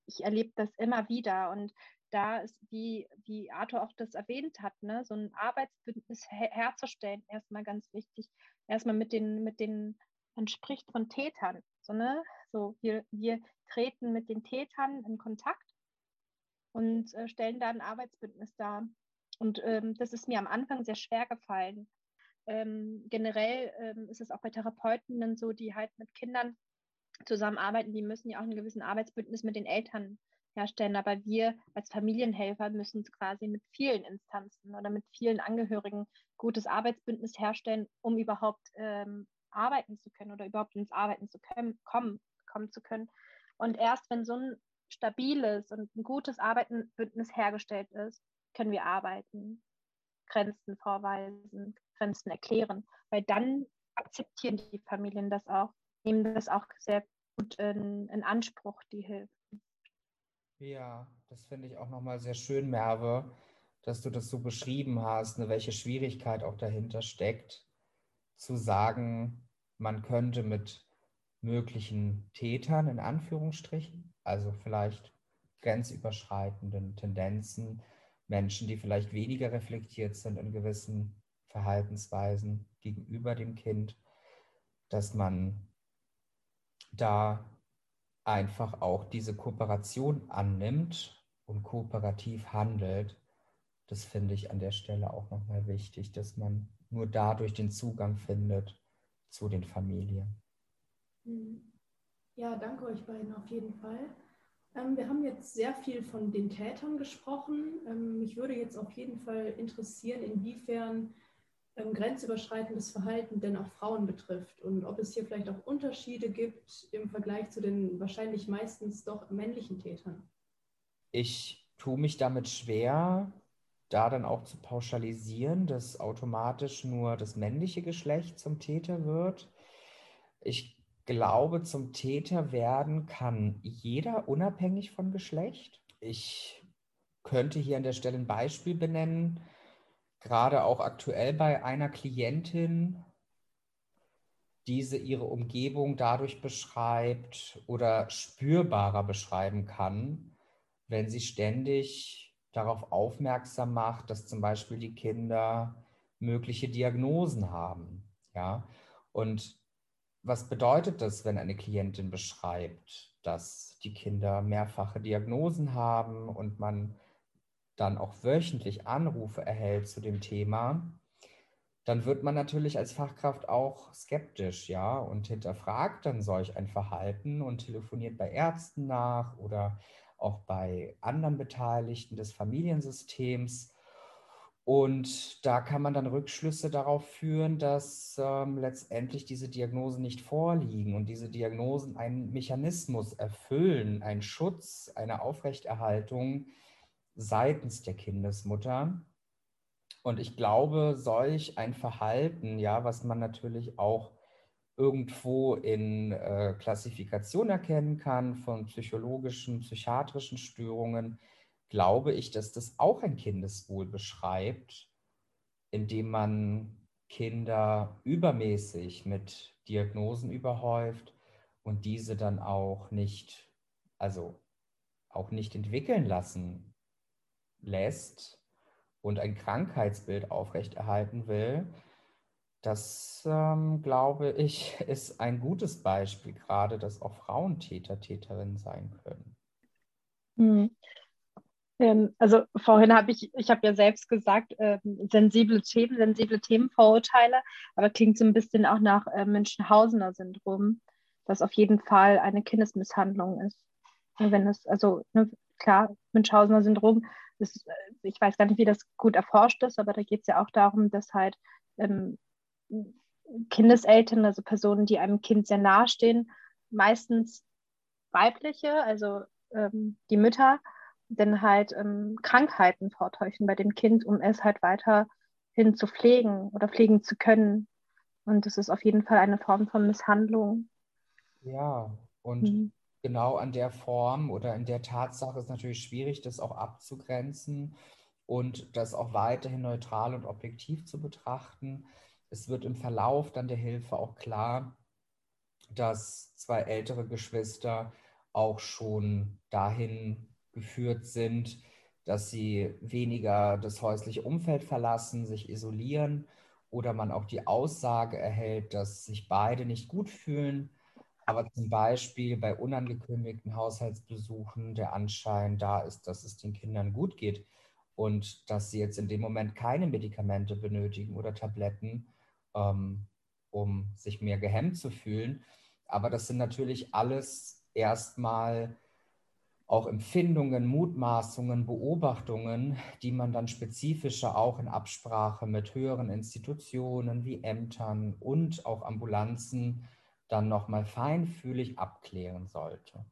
ich erlebe das immer wieder und da ist, wie, wie Arthur auch das erwähnt hat, ne, so ein Arbeitsbündnis her herzustellen, erstmal ganz wichtig. Erstmal mit den, mit den, man spricht von Tätern. So, ne? so wir, wir treten mit den Tätern in Kontakt und äh, stellen da ein Arbeitsbündnis dar. Und ähm, das ist mir am Anfang sehr schwer gefallen. Ähm, generell ähm, ist es auch bei Therapeuten so, die halt mit Kindern zusammenarbeiten, die müssen ja auch einen gewissen Arbeitsbündnis mit den Eltern herstellen. Aber wir als Familienhelfer müssen quasi mit vielen Instanzen oder mit vielen Angehörigen gutes Arbeitsbündnis herstellen, um überhaupt ähm, arbeiten zu können oder überhaupt ins Arbeiten zu können, kommen, kommen zu können. Und erst wenn so ein stabiles und ein gutes Arbeitenbündnis hergestellt ist, können wir arbeiten, Grenzen vorweisen, Grenzen erklären, weil dann akzeptieren die Familien das auch, nehmen das auch sehr gut in, in Anspruch, die Hilfe. Ja, das finde ich auch nochmal sehr schön, Merve, dass du das so beschrieben hast, ne, welche Schwierigkeit auch dahinter steckt, zu sagen, man könnte mit möglichen Tätern in Anführungsstrichen, also vielleicht grenzüberschreitenden Tendenzen, Menschen, die vielleicht weniger reflektiert sind in gewissen Verhaltensweisen gegenüber dem Kind, dass man da einfach auch diese Kooperation annimmt und kooperativ handelt. Das finde ich an der Stelle auch nochmal wichtig, dass man nur dadurch den Zugang findet zu den Familien. Mhm. Ja, danke euch beiden auf jeden Fall. Ähm, wir haben jetzt sehr viel von den Tätern gesprochen. Ähm, mich würde jetzt auf jeden Fall interessieren, inwiefern ähm, grenzüberschreitendes Verhalten denn auch Frauen betrifft und ob es hier vielleicht auch Unterschiede gibt im Vergleich zu den wahrscheinlich meistens doch männlichen Tätern. Ich tue mich damit schwer, da dann auch zu pauschalisieren, dass automatisch nur das männliche Geschlecht zum Täter wird. Ich glaube, zum Täter werden kann jeder unabhängig von Geschlecht. Ich könnte hier an der Stelle ein Beispiel benennen, gerade auch aktuell bei einer Klientin, diese ihre Umgebung dadurch beschreibt oder spürbarer beschreiben kann, wenn sie ständig darauf aufmerksam macht, dass zum Beispiel die Kinder mögliche Diagnosen haben. Ja, und was bedeutet das, wenn eine Klientin beschreibt, dass die Kinder mehrfache Diagnosen haben und man dann auch wöchentlich Anrufe erhält zu dem Thema, dann wird man natürlich als Fachkraft auch skeptisch, ja, und hinterfragt dann solch ein Verhalten und telefoniert bei Ärzten nach oder auch bei anderen Beteiligten des Familiensystems und da kann man dann Rückschlüsse darauf führen, dass ähm, letztendlich diese Diagnosen nicht vorliegen und diese Diagnosen einen Mechanismus erfüllen, einen Schutz, eine Aufrechterhaltung seitens der Kindesmutter. Und ich glaube, solch ein Verhalten, ja, was man natürlich auch irgendwo in äh, Klassifikation erkennen kann von psychologischen, psychiatrischen Störungen, glaube ich, dass das auch ein Kindeswohl beschreibt, indem man Kinder übermäßig mit Diagnosen überhäuft und diese dann auch nicht, also auch nicht entwickeln lassen lässt und ein Krankheitsbild aufrechterhalten will, das ähm, glaube ich, ist ein gutes Beispiel, gerade dass auch Frauen Täter, Täterinnen sein können. Hm. Ähm, also vorhin habe ich, ich habe ja selbst gesagt, äh, sensible Themen, sensible Themenvorurteile, aber klingt so ein bisschen auch nach äh, Münchhausener Syndrom, was auf jeden Fall eine Kindesmisshandlung ist. Wenn es, also ne, klar, Münchhausener Syndrom, ist, äh, ich weiß gar nicht, wie das gut erforscht ist, aber da geht es ja auch darum, dass halt ähm, Kindeseltern, also Personen, die einem Kind sehr nahestehen, meistens weibliche, also ähm, die Mütter, denn halt ähm, Krankheiten vortäuschen bei dem Kind, um es halt weiterhin zu pflegen oder pflegen zu können. Und das ist auf jeden Fall eine Form von Misshandlung. Ja, und mhm. genau an der Form oder in der Tatsache ist natürlich schwierig, das auch abzugrenzen und das auch weiterhin neutral und objektiv zu betrachten. Es wird im Verlauf dann der Hilfe auch klar, dass zwei ältere Geschwister auch schon dahin geführt sind, dass sie weniger das häusliche Umfeld verlassen, sich isolieren oder man auch die Aussage erhält, dass sich beide nicht gut fühlen, aber zum Beispiel bei unangekündigten Haushaltsbesuchen der Anschein da ist, dass es den Kindern gut geht und dass sie jetzt in dem Moment keine Medikamente benötigen oder Tabletten, ähm, um sich mehr gehemmt zu fühlen. Aber das sind natürlich alles erstmal auch Empfindungen, Mutmaßungen, Beobachtungen, die man dann spezifischer auch in Absprache mit höheren Institutionen wie Ämtern und auch Ambulanzen dann nochmal feinfühlig abklären sollte.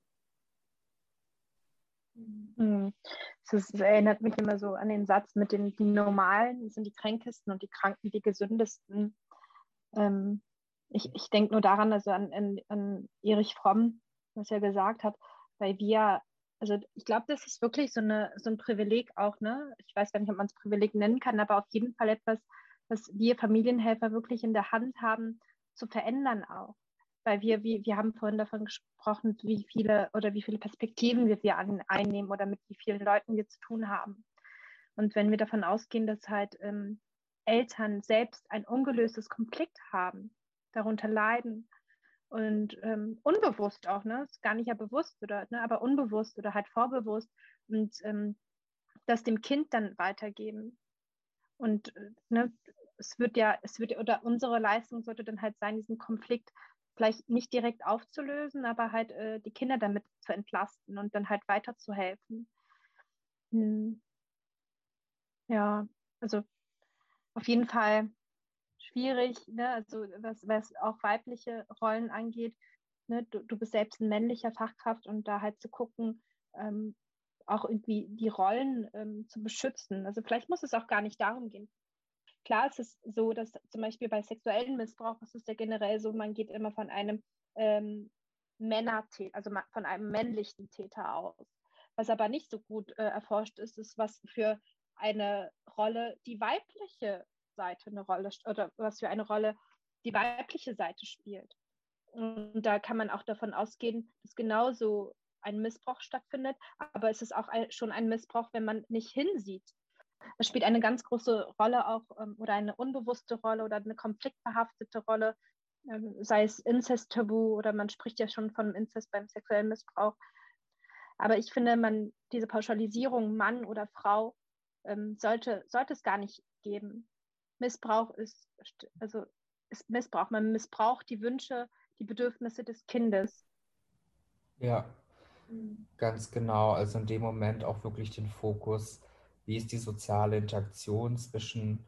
Hm. Es erinnert mich immer so an den Satz mit den die Normalen sind die Kränkesten und die Kranken die Gesündesten. Ähm, ich ich denke nur daran, also an, an, an Erich Fromm, was er gesagt hat, weil wir also ich glaube, das ist wirklich so, eine, so ein Privileg auch, ne? Ich weiß gar nicht, ob man es Privileg nennen kann, aber auf jeden Fall etwas, was wir Familienhelfer wirklich in der Hand haben, zu verändern auch. weil wir, wie, wir haben vorhin davon gesprochen, wie viele oder wie viele Perspektiven wir, wir an, einnehmen oder mit wie vielen Leuten wir zu tun haben. Und wenn wir davon ausgehen, dass halt ähm, Eltern selbst ein ungelöstes Konflikt haben, darunter leiden und ähm, unbewusst auch, ne, ist gar nicht ja bewusst oder, ne, aber unbewusst oder halt vorbewusst und ähm, das dem Kind dann weitergeben. Und äh, ne, es wird ja, es wird, oder unsere Leistung sollte dann halt sein, diesen Konflikt vielleicht nicht direkt aufzulösen, aber halt äh, die Kinder damit zu entlasten und dann halt weiterzuhelfen. Hm. Ja, also auf jeden Fall schwierig, ne? also was, was auch weibliche Rollen angeht. Ne? Du, du bist selbst ein männlicher Fachkraft und da halt zu gucken, ähm, auch irgendwie die Rollen ähm, zu beschützen. Also vielleicht muss es auch gar nicht darum gehen. Klar ist es so, dass zum Beispiel bei sexuellen Missbrauch ist es ja generell so, man geht immer von einem ähm, Männertäter, also von einem männlichen Täter aus. Was aber nicht so gut äh, erforscht ist, ist, was für eine Rolle die weibliche Seite eine Rolle oder was für eine Rolle die weibliche Seite spielt. Und da kann man auch davon ausgehen, dass genauso ein Missbrauch stattfindet, aber es ist auch ein, schon ein Missbrauch, wenn man nicht hinsieht. Es spielt eine ganz große Rolle auch ähm, oder eine unbewusste Rolle oder eine konfliktbehaftete Rolle, ähm, sei es Inzest-Tabu oder man spricht ja schon von Inzest beim sexuellen Missbrauch. Aber ich finde, man diese Pauschalisierung Mann oder Frau ähm, sollte, sollte es gar nicht geben. Missbrauch ist, also ist Missbrauch. Man missbraucht die Wünsche, die Bedürfnisse des Kindes. Ja, mhm. ganz genau. Also in dem Moment auch wirklich den Fokus, wie ist die soziale Interaktion zwischen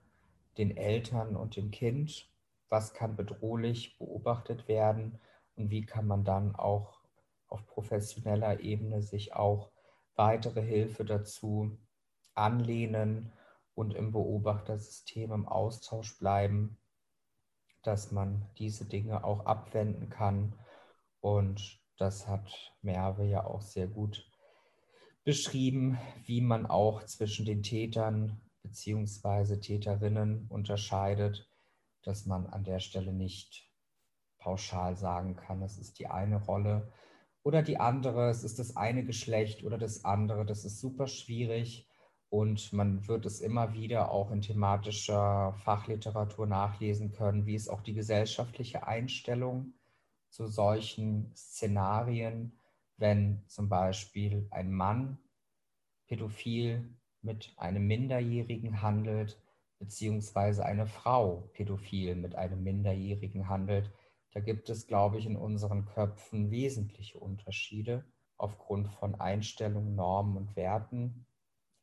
den Eltern und dem Kind? Was kann bedrohlich beobachtet werden? Und wie kann man dann auch auf professioneller Ebene sich auch weitere Hilfe dazu anlehnen und im Beobachtersystem im Austausch bleiben, dass man diese Dinge auch abwenden kann. Und das hat Merve ja auch sehr gut beschrieben, wie man auch zwischen den Tätern bzw. Täterinnen unterscheidet, dass man an der Stelle nicht pauschal sagen kann, es ist die eine Rolle oder die andere, es ist das eine Geschlecht oder das andere. Das ist super schwierig und man wird es immer wieder auch in thematischer Fachliteratur nachlesen können, wie ist auch die gesellschaftliche Einstellung zu solchen Szenarien, wenn zum Beispiel ein Mann pädophil mit einem Minderjährigen handelt, beziehungsweise eine Frau pädophil mit einem Minderjährigen handelt. Da gibt es, glaube ich, in unseren Köpfen wesentliche Unterschiede aufgrund von Einstellungen, Normen und Werten.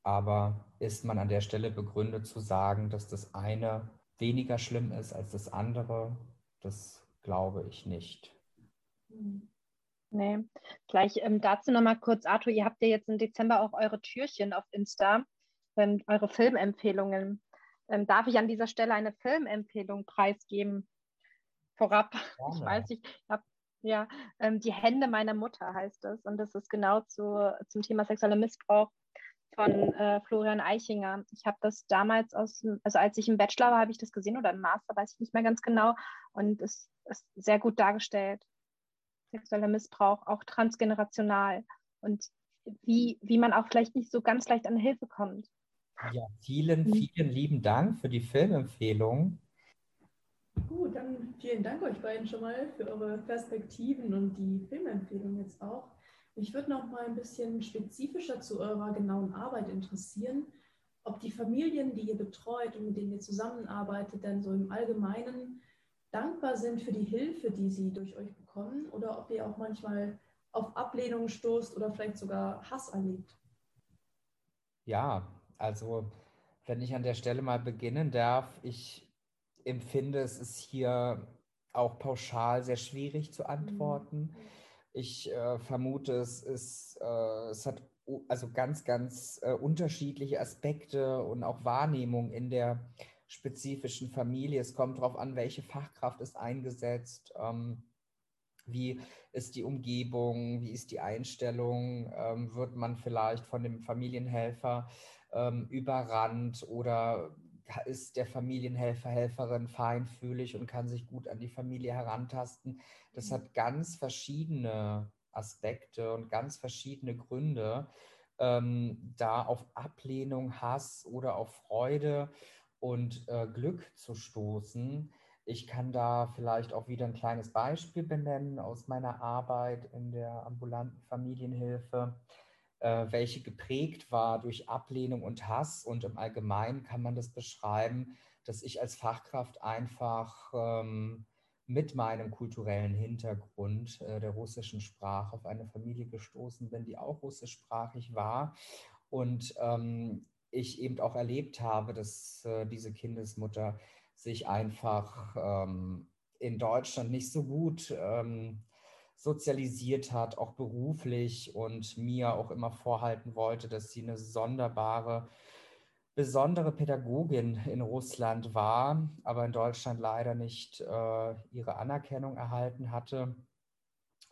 Aber ist man an der Stelle begründet zu sagen, dass das eine weniger schlimm ist als das andere? Das glaube ich nicht. Nee, gleich ähm, dazu nochmal kurz, Arthur, ihr habt ja jetzt im Dezember auch eure Türchen auf Insta, ähm, eure Filmempfehlungen. Ähm, darf ich an dieser Stelle eine Filmempfehlung preisgeben? Vorab. Gerne. Ich weiß nicht, ich habe ja, ähm, Die Hände meiner Mutter heißt es. Und das ist genau zu, zum Thema sexueller Missbrauch von äh, Florian Eichinger. Ich habe das damals aus, also als ich im Bachelor war, habe ich das gesehen oder im Master, weiß ich nicht mehr ganz genau. Und es ist sehr gut dargestellt. Sexueller Missbrauch, auch transgenerational. Und wie, wie man auch vielleicht nicht so ganz leicht an Hilfe kommt. Ja, vielen, mhm. vielen lieben Dank für die Filmempfehlung. Gut, dann vielen Dank euch beiden schon mal für eure Perspektiven und die Filmempfehlung jetzt auch. Mich würde noch mal ein bisschen spezifischer zu eurer genauen Arbeit interessieren, ob die Familien, die ihr betreut und mit denen ihr zusammenarbeitet, denn so im Allgemeinen dankbar sind für die Hilfe, die sie durch euch bekommen oder ob ihr auch manchmal auf Ablehnung stoßt oder vielleicht sogar Hass erlebt. Ja, also wenn ich an der Stelle mal beginnen darf, ich empfinde, es ist hier auch pauschal sehr schwierig zu antworten. Mhm. Ich äh, vermute, es, ist, äh, es hat also ganz, ganz äh, unterschiedliche Aspekte und auch Wahrnehmung in der spezifischen Familie. Es kommt darauf an, welche Fachkraft ist eingesetzt, ähm, wie ist die Umgebung, wie ist die Einstellung, ähm, wird man vielleicht von dem Familienhelfer ähm, überrannt oder ist der Familienhelfer, Helferin feinfühlig und kann sich gut an die Familie herantasten. Das hat ganz verschiedene Aspekte und ganz verschiedene Gründe, ähm, da auf Ablehnung, Hass oder auf Freude und äh, Glück zu stoßen. Ich kann da vielleicht auch wieder ein kleines Beispiel benennen aus meiner Arbeit in der ambulanten Familienhilfe, welche geprägt war durch Ablehnung und Hass. Und im Allgemeinen kann man das beschreiben, dass ich als Fachkraft einfach ähm, mit meinem kulturellen Hintergrund äh, der russischen Sprache auf eine Familie gestoßen bin, die auch russischsprachig war. Und ähm, ich eben auch erlebt habe, dass äh, diese Kindesmutter sich einfach ähm, in Deutschland nicht so gut ähm, sozialisiert hat, auch beruflich und mir auch immer vorhalten wollte, dass sie eine sonderbare, besondere Pädagogin in Russland war, aber in Deutschland leider nicht äh, ihre Anerkennung erhalten hatte.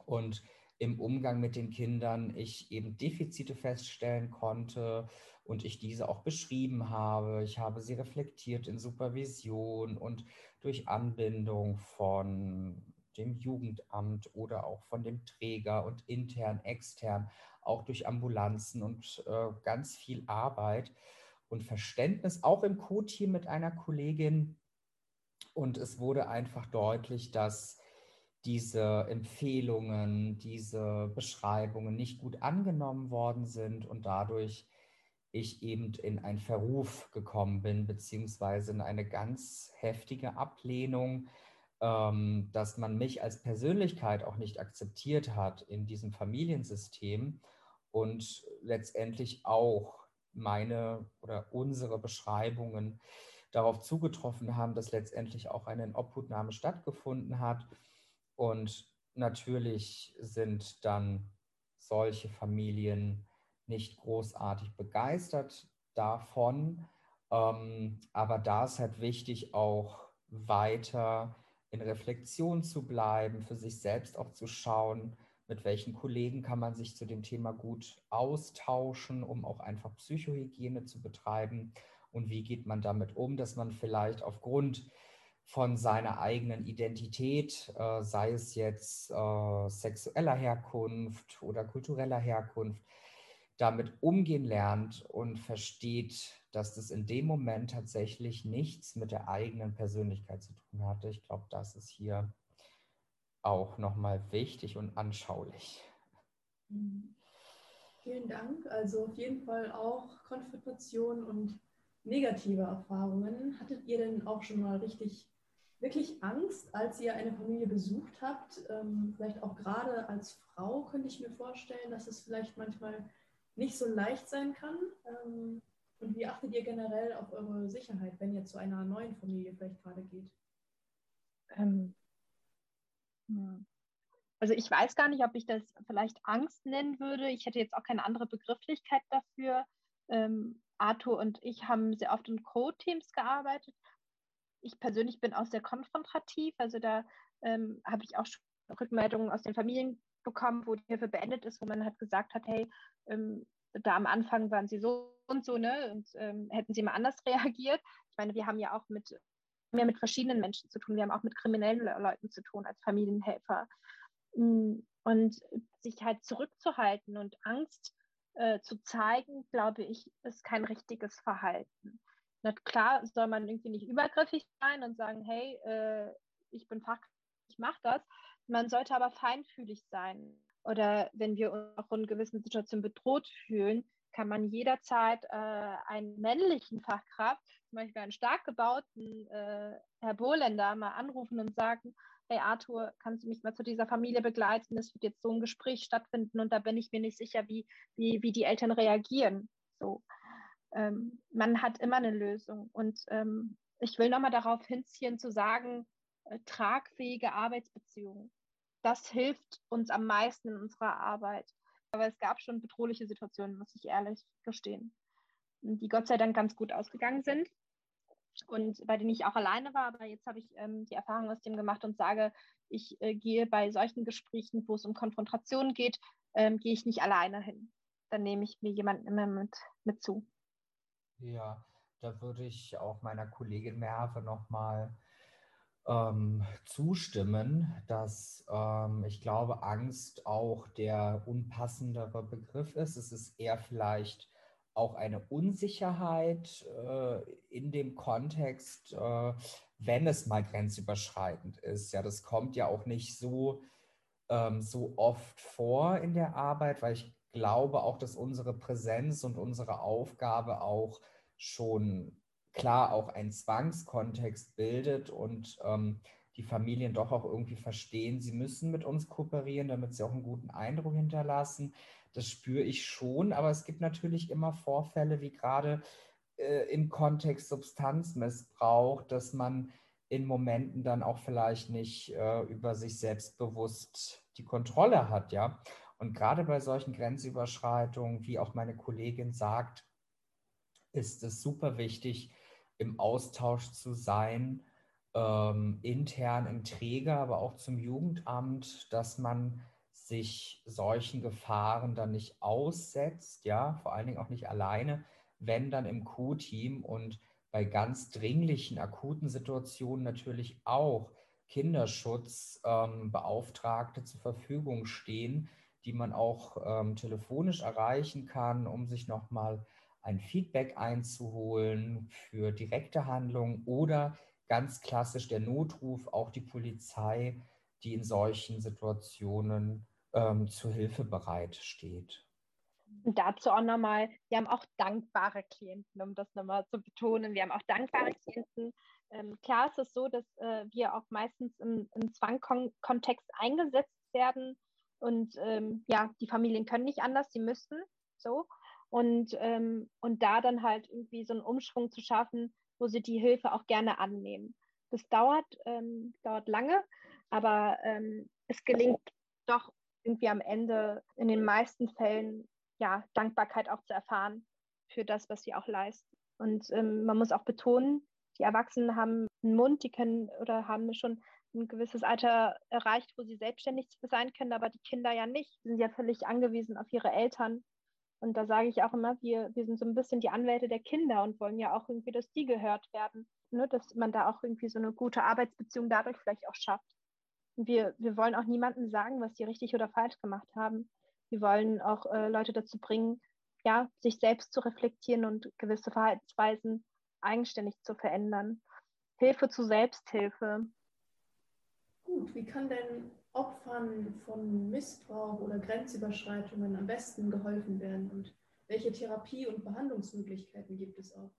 Und im Umgang mit den Kindern ich eben Defizite feststellen konnte und ich diese auch beschrieben habe. Ich habe sie reflektiert in Supervision und durch Anbindung von dem Jugendamt oder auch von dem Träger und intern, extern, auch durch Ambulanzen und äh, ganz viel Arbeit und Verständnis, auch im Co-Team mit einer Kollegin. Und es wurde einfach deutlich, dass diese Empfehlungen, diese Beschreibungen nicht gut angenommen worden sind und dadurch ich eben in einen Verruf gekommen bin, beziehungsweise in eine ganz heftige Ablehnung, ähm, dass man mich als Persönlichkeit auch nicht akzeptiert hat in diesem Familiensystem und letztendlich auch meine oder unsere Beschreibungen darauf zugetroffen haben, dass letztendlich auch eine Obhutnahme stattgefunden hat. Und natürlich sind dann solche Familien nicht großartig begeistert davon. Ähm, aber da ist halt wichtig, auch weiter in Reflexion zu bleiben, für sich selbst auch zu schauen, mit welchen Kollegen kann man sich zu dem Thema gut austauschen, um auch einfach Psychohygiene zu betreiben? Und wie geht man damit um, dass man vielleicht aufgrund von seiner eigenen Identität, äh, sei es jetzt äh, sexueller Herkunft oder kultureller Herkunft, damit umgehen lernt und versteht, dass das in dem Moment tatsächlich nichts mit der eigenen Persönlichkeit zu tun hatte. Ich glaube, das ist hier auch nochmal wichtig und anschaulich. Mhm. Vielen Dank. Also auf jeden Fall auch Konfrontation und negative Erfahrungen. Hattet ihr denn auch schon mal richtig, wirklich Angst, als ihr eine Familie besucht habt? Ähm, vielleicht auch gerade als Frau könnte ich mir vorstellen, dass es vielleicht manchmal nicht so leicht sein kann. Ähm, und wie achtet ihr generell auf eure Sicherheit, wenn ihr zu einer neuen Familie vielleicht gerade geht? Ähm, hm. also ich weiß gar nicht, ob ich das vielleicht Angst nennen würde. Ich hätte jetzt auch keine andere Begrifflichkeit dafür. Ähm, Arthur und ich haben sehr oft in Co-Teams gearbeitet. Ich persönlich bin auch sehr konfrontativ. Also da ähm, habe ich auch schon Rückmeldungen aus den Familien bekommen, wo die Hilfe beendet ist, wo man halt gesagt hat, hey, ähm, da am Anfang waren sie so und so, ne? Und ähm, hätten sie mal anders reagiert. Ich meine, wir haben ja auch mit, mehr mit verschiedenen Menschen zu tun. Wir haben auch mit kriminellen Leuten zu tun als Familienhelfer. Mm, und sich halt zurückzuhalten und Angst äh, zu zeigen, glaube ich, ist kein richtiges Verhalten. Na klar soll man irgendwie nicht übergriffig sein und sagen, hey, äh, ich bin Fachkraft, ich mache das. Man sollte aber feinfühlig sein oder wenn wir uns auch in gewissen Situationen bedroht fühlen, kann man jederzeit äh, einen männlichen Fachkraft, zum Beispiel einen stark gebauten äh, Herr Bohländer, mal anrufen und sagen, hey Arthur, kannst du mich mal zu dieser Familie begleiten? Es wird jetzt so ein Gespräch stattfinden und da bin ich mir nicht sicher, wie, wie, wie die Eltern reagieren. So. Ähm, man hat immer eine Lösung. Und ähm, ich will nochmal darauf hinziehen, zu sagen, äh, tragfähige Arbeitsbeziehungen das hilft uns am meisten in unserer Arbeit. Aber es gab schon bedrohliche Situationen, muss ich ehrlich gestehen, die Gott sei Dank ganz gut ausgegangen sind und bei denen ich auch alleine war. Aber jetzt habe ich ähm, die Erfahrung aus dem gemacht und sage, ich äh, gehe bei solchen Gesprächen, wo es um Konfrontation geht, ähm, gehe ich nicht alleine hin. Dann nehme ich mir jemanden immer mit, mit zu. Ja, da würde ich auch meiner Kollegin Merve nochmal ähm, zustimmen, dass ähm, ich glaube, Angst auch der unpassendere Begriff ist. Es ist eher vielleicht auch eine Unsicherheit äh, in dem Kontext, äh, wenn es mal grenzüberschreitend ist. Ja, das kommt ja auch nicht so, ähm, so oft vor in der Arbeit, weil ich glaube auch, dass unsere Präsenz und unsere Aufgabe auch schon klar auch einen Zwangskontext bildet und ähm, die Familien doch auch irgendwie verstehen, sie müssen mit uns kooperieren, damit sie auch einen guten Eindruck hinterlassen. Das spüre ich schon, aber es gibt natürlich immer Vorfälle, wie gerade äh, im Kontext Substanzmissbrauch, dass man in Momenten dann auch vielleicht nicht äh, über sich selbstbewusst die Kontrolle hat, ja. Und gerade bei solchen Grenzüberschreitungen, wie auch meine Kollegin sagt, ist es super wichtig, im Austausch zu sein, ähm, intern im Träger, aber auch zum Jugendamt, dass man sich solchen Gefahren dann nicht aussetzt, ja, vor allen Dingen auch nicht alleine, wenn dann im Q-Team und bei ganz dringlichen, akuten Situationen natürlich auch Kinderschutzbeauftragte ähm, zur Verfügung stehen, die man auch ähm, telefonisch erreichen kann, um sich nochmal ein Feedback einzuholen für direkte Handlungen oder ganz klassisch der Notruf, auch die Polizei, die in solchen Situationen ähm, zur Hilfe bereitsteht. Und dazu auch nochmal, wir haben auch dankbare Klienten, um das nochmal zu betonen. Wir haben auch dankbare Klienten. Ähm, klar ist es so, dass äh, wir auch meistens im, im Zwangkontext eingesetzt werden. Und ähm, ja, die Familien können nicht anders, sie müssen so. Und, ähm, und da dann halt irgendwie so einen Umschwung zu schaffen, wo sie die Hilfe auch gerne annehmen. Das dauert, ähm, dauert lange, aber ähm, es gelingt doch irgendwie am Ende in den meisten Fällen ja Dankbarkeit auch zu erfahren für das, was sie auch leisten. Und ähm, man muss auch betonen, die Erwachsenen haben einen Mund, die können oder haben schon ein gewisses Alter erreicht, wo sie selbstständig sein können, aber die Kinder ja nicht. Sie sind ja völlig angewiesen auf ihre Eltern und da sage ich auch immer, wir, wir sind so ein bisschen die Anwälte der Kinder und wollen ja auch irgendwie, dass die gehört werden. Ne? Dass man da auch irgendwie so eine gute Arbeitsbeziehung dadurch vielleicht auch schafft. Und wir, wir wollen auch niemandem sagen, was die richtig oder falsch gemacht haben. Wir wollen auch äh, Leute dazu bringen, ja, sich selbst zu reflektieren und gewisse Verhaltensweisen eigenständig zu verändern. Hilfe zu Selbsthilfe. Gut, wie kann denn Opfern von Missbrauch oder Grenzüberschreitungen am besten geholfen werden und welche Therapie- und Behandlungsmöglichkeiten gibt es auch?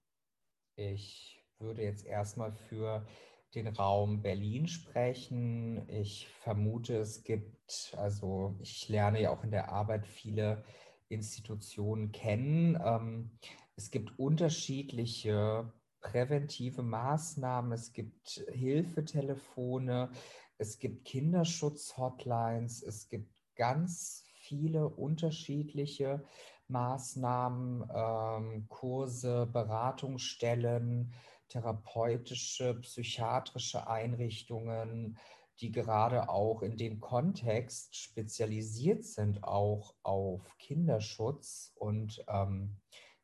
Ich würde jetzt erstmal für den Raum Berlin sprechen. Ich vermute, es gibt, also ich lerne ja auch in der Arbeit viele Institutionen kennen. Ähm, es gibt unterschiedliche präventive Maßnahmen, es gibt Hilfetelefone, es gibt Kinderschutz-Hotlines, es gibt ganz viele unterschiedliche Maßnahmen, ähm, Kurse, Beratungsstellen, therapeutische, psychiatrische Einrichtungen, die gerade auch in dem Kontext spezialisiert sind, auch auf Kinderschutz und ähm,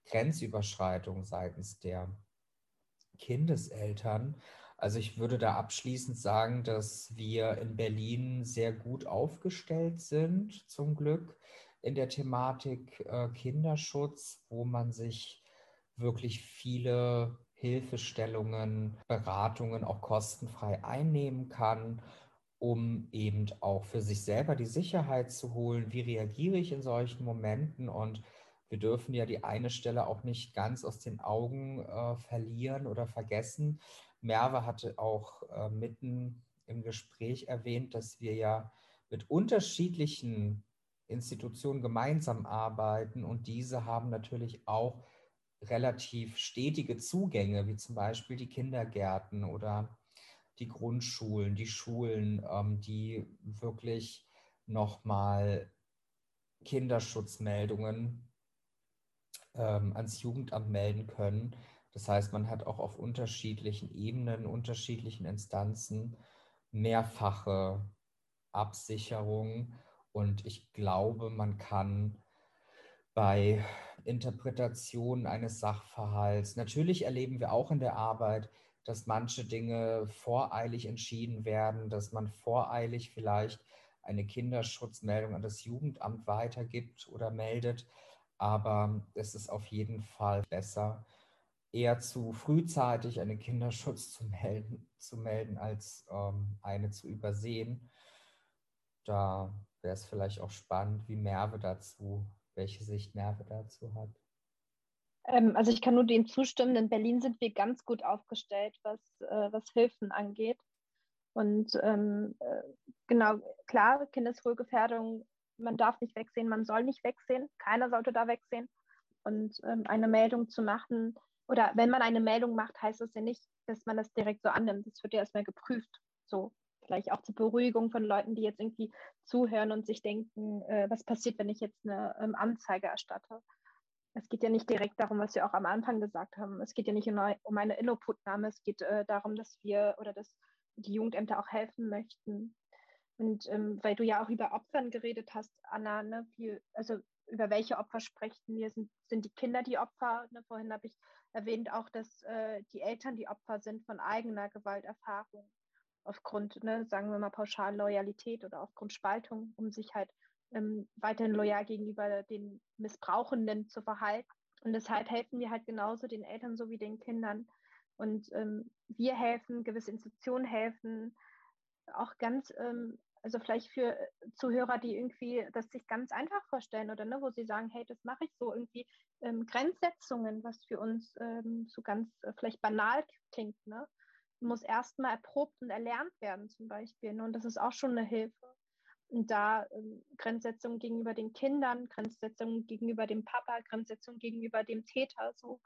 Grenzüberschreitung seitens der Kindeseltern. Also ich würde da abschließend sagen, dass wir in Berlin sehr gut aufgestellt sind, zum Glück, in der Thematik äh, Kinderschutz, wo man sich wirklich viele Hilfestellungen, Beratungen auch kostenfrei einnehmen kann, um eben auch für sich selber die Sicherheit zu holen. Wie reagiere ich in solchen Momenten? Und wir dürfen ja die eine Stelle auch nicht ganz aus den Augen äh, verlieren oder vergessen. Merve hatte auch äh, mitten im Gespräch erwähnt, dass wir ja mit unterschiedlichen Institutionen gemeinsam arbeiten und diese haben natürlich auch relativ stetige Zugänge, wie zum Beispiel die Kindergärten oder die Grundschulen, die Schulen, ähm, die wirklich nochmal Kinderschutzmeldungen ähm, ans Jugendamt melden können das heißt, man hat auch auf unterschiedlichen Ebenen, unterschiedlichen Instanzen mehrfache Absicherung. Und ich glaube, man kann bei Interpretation eines Sachverhalts. Natürlich erleben wir auch in der Arbeit, dass manche Dinge voreilig entschieden werden, dass man voreilig vielleicht eine Kinderschutzmeldung an das Jugendamt weitergibt oder meldet. Aber es ist auf jeden Fall besser, eher zu frühzeitig einen Kinderschutz zu melden, zu melden als ähm, eine zu übersehen. Da wäre es vielleicht auch spannend, wie Merve dazu, welche Sicht Merve dazu hat. Ähm, also ich kann nur dem zustimmen, in Berlin sind wir ganz gut aufgestellt, was, äh, was Hilfen angeht. Und ähm, äh, genau, klar, Kindeswohlgefährdung, man darf nicht wegsehen, man soll nicht wegsehen, keiner sollte da wegsehen. Und ähm, eine Meldung zu machen, oder wenn man eine Meldung macht, heißt das ja nicht, dass man das direkt so annimmt. Das wird ja erstmal geprüft. So, vielleicht auch zur Beruhigung von Leuten, die jetzt irgendwie zuhören und sich denken, äh, was passiert, wenn ich jetzt eine ähm, Anzeige erstatte. Es geht ja nicht direkt darum, was wir auch am Anfang gesagt haben. Es geht ja nicht um eine Inputnahme. Es geht äh, darum, dass wir oder dass die Jugendämter auch helfen möchten. Und ähm, weil du ja auch über Opfern geredet hast, Anna, ne, wie, also über welche Opfer sprechen wir? Sind, sind die Kinder die Opfer? Ne, vorhin habe ich erwähnt auch, dass äh, die Eltern die Opfer sind von eigener Gewalterfahrung aufgrund, ne, sagen wir mal pauschal Loyalität oder aufgrund Spaltung, um sich halt ähm, weiterhin loyal gegenüber den Missbrauchenden zu verhalten. Und deshalb helfen wir halt genauso den Eltern sowie den Kindern. Und ähm, wir helfen, gewisse Institutionen helfen, auch ganz, ähm, also vielleicht für Zuhörer, die irgendwie das sich ganz einfach vorstellen oder ne, wo sie sagen, hey, das mache ich so irgendwie, ähm, Grenzsetzungen, was für uns ähm, so ganz äh, vielleicht banal klingt, ne? muss erstmal erprobt und erlernt werden zum Beispiel. Ne? Und das ist auch schon eine Hilfe. Und da ähm, Grenzsetzung gegenüber den Kindern, Grenzsetzung gegenüber dem Papa, Grenzsetzung gegenüber dem Täter so.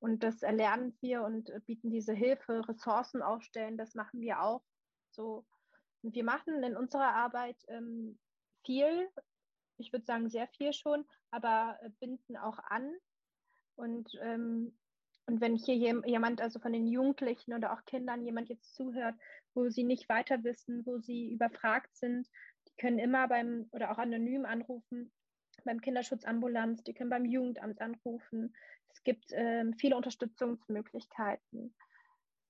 Und das erlernen wir und äh, bieten diese Hilfe, Ressourcen aufstellen, das machen wir auch so. Wir machen in unserer Arbeit ähm, viel, ich würde sagen sehr viel schon, aber äh, binden auch an. Und, ähm, und wenn hier jemand, also von den Jugendlichen oder auch Kindern, jemand jetzt zuhört, wo sie nicht weiter wissen, wo sie überfragt sind, können immer beim oder auch anonym anrufen, beim Kinderschutzambulanz, die können beim Jugendamt anrufen. Es gibt ähm, viele Unterstützungsmöglichkeiten.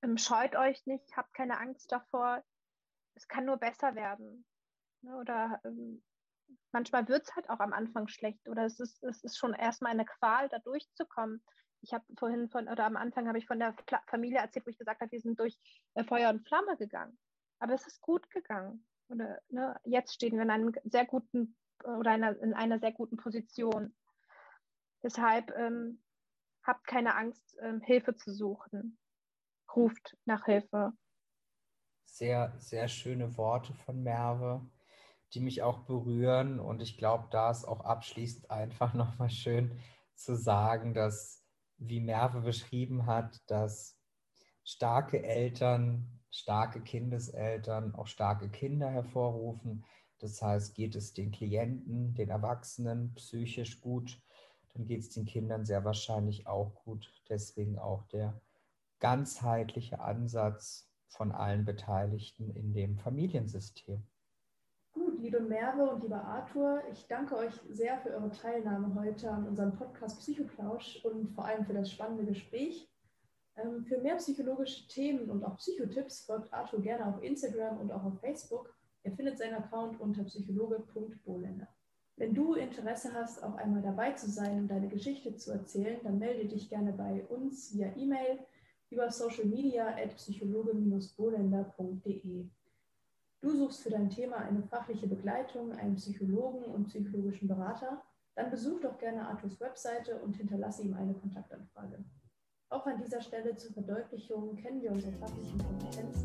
Ähm, scheut euch nicht, habt keine Angst davor. Es kann nur besser werden. Ne? Oder ähm, manchmal wird es halt auch am Anfang schlecht oder es ist, es ist schon erstmal eine Qual, da durchzukommen. Ich habe vorhin von, oder am Anfang habe ich von der Familie erzählt, wo ich gesagt habe, wir sind durch äh, Feuer und Flamme gegangen. Aber es ist gut gegangen oder ne, jetzt stehen wir in einem sehr guten oder einer, in einer sehr guten Position. Deshalb ähm, habt keine Angst, ähm, Hilfe zu suchen. Ruft nach Hilfe. Sehr, sehr schöne Worte von Merve, die mich auch berühren. Und ich glaube, da ist auch abschließend einfach nochmal schön zu sagen, dass, wie Merve beschrieben hat, dass starke Eltern starke Kindeseltern auch starke Kinder hervorrufen. Das heißt, geht es den Klienten, den Erwachsenen psychisch gut, dann geht es den Kindern sehr wahrscheinlich auch gut. Deswegen auch der ganzheitliche Ansatz von allen Beteiligten in dem Familiensystem. Gut, liebe Merve und lieber Arthur, ich danke euch sehr für eure Teilnahme heute an unserem Podcast Psychoplausch und vor allem für das spannende Gespräch. Ähm, für mehr psychologische Themen und auch Psychotipps folgt Arthur gerne auf Instagram und auch auf Facebook. Er findet seinen Account unter psychologe.bolender. Wenn du Interesse hast, auch einmal dabei zu sein und deine Geschichte zu erzählen, dann melde dich gerne bei uns via E-Mail über Social Media at psychologe-bolender.de. Du suchst für dein Thema eine fachliche Begleitung, einen Psychologen und psychologischen Berater, dann besuch doch gerne Arthurs Webseite und hinterlasse ihm eine Kontaktanfrage. Auch an dieser Stelle zur Verdeutlichung kennen wir unsere fachlichen Kompetenzen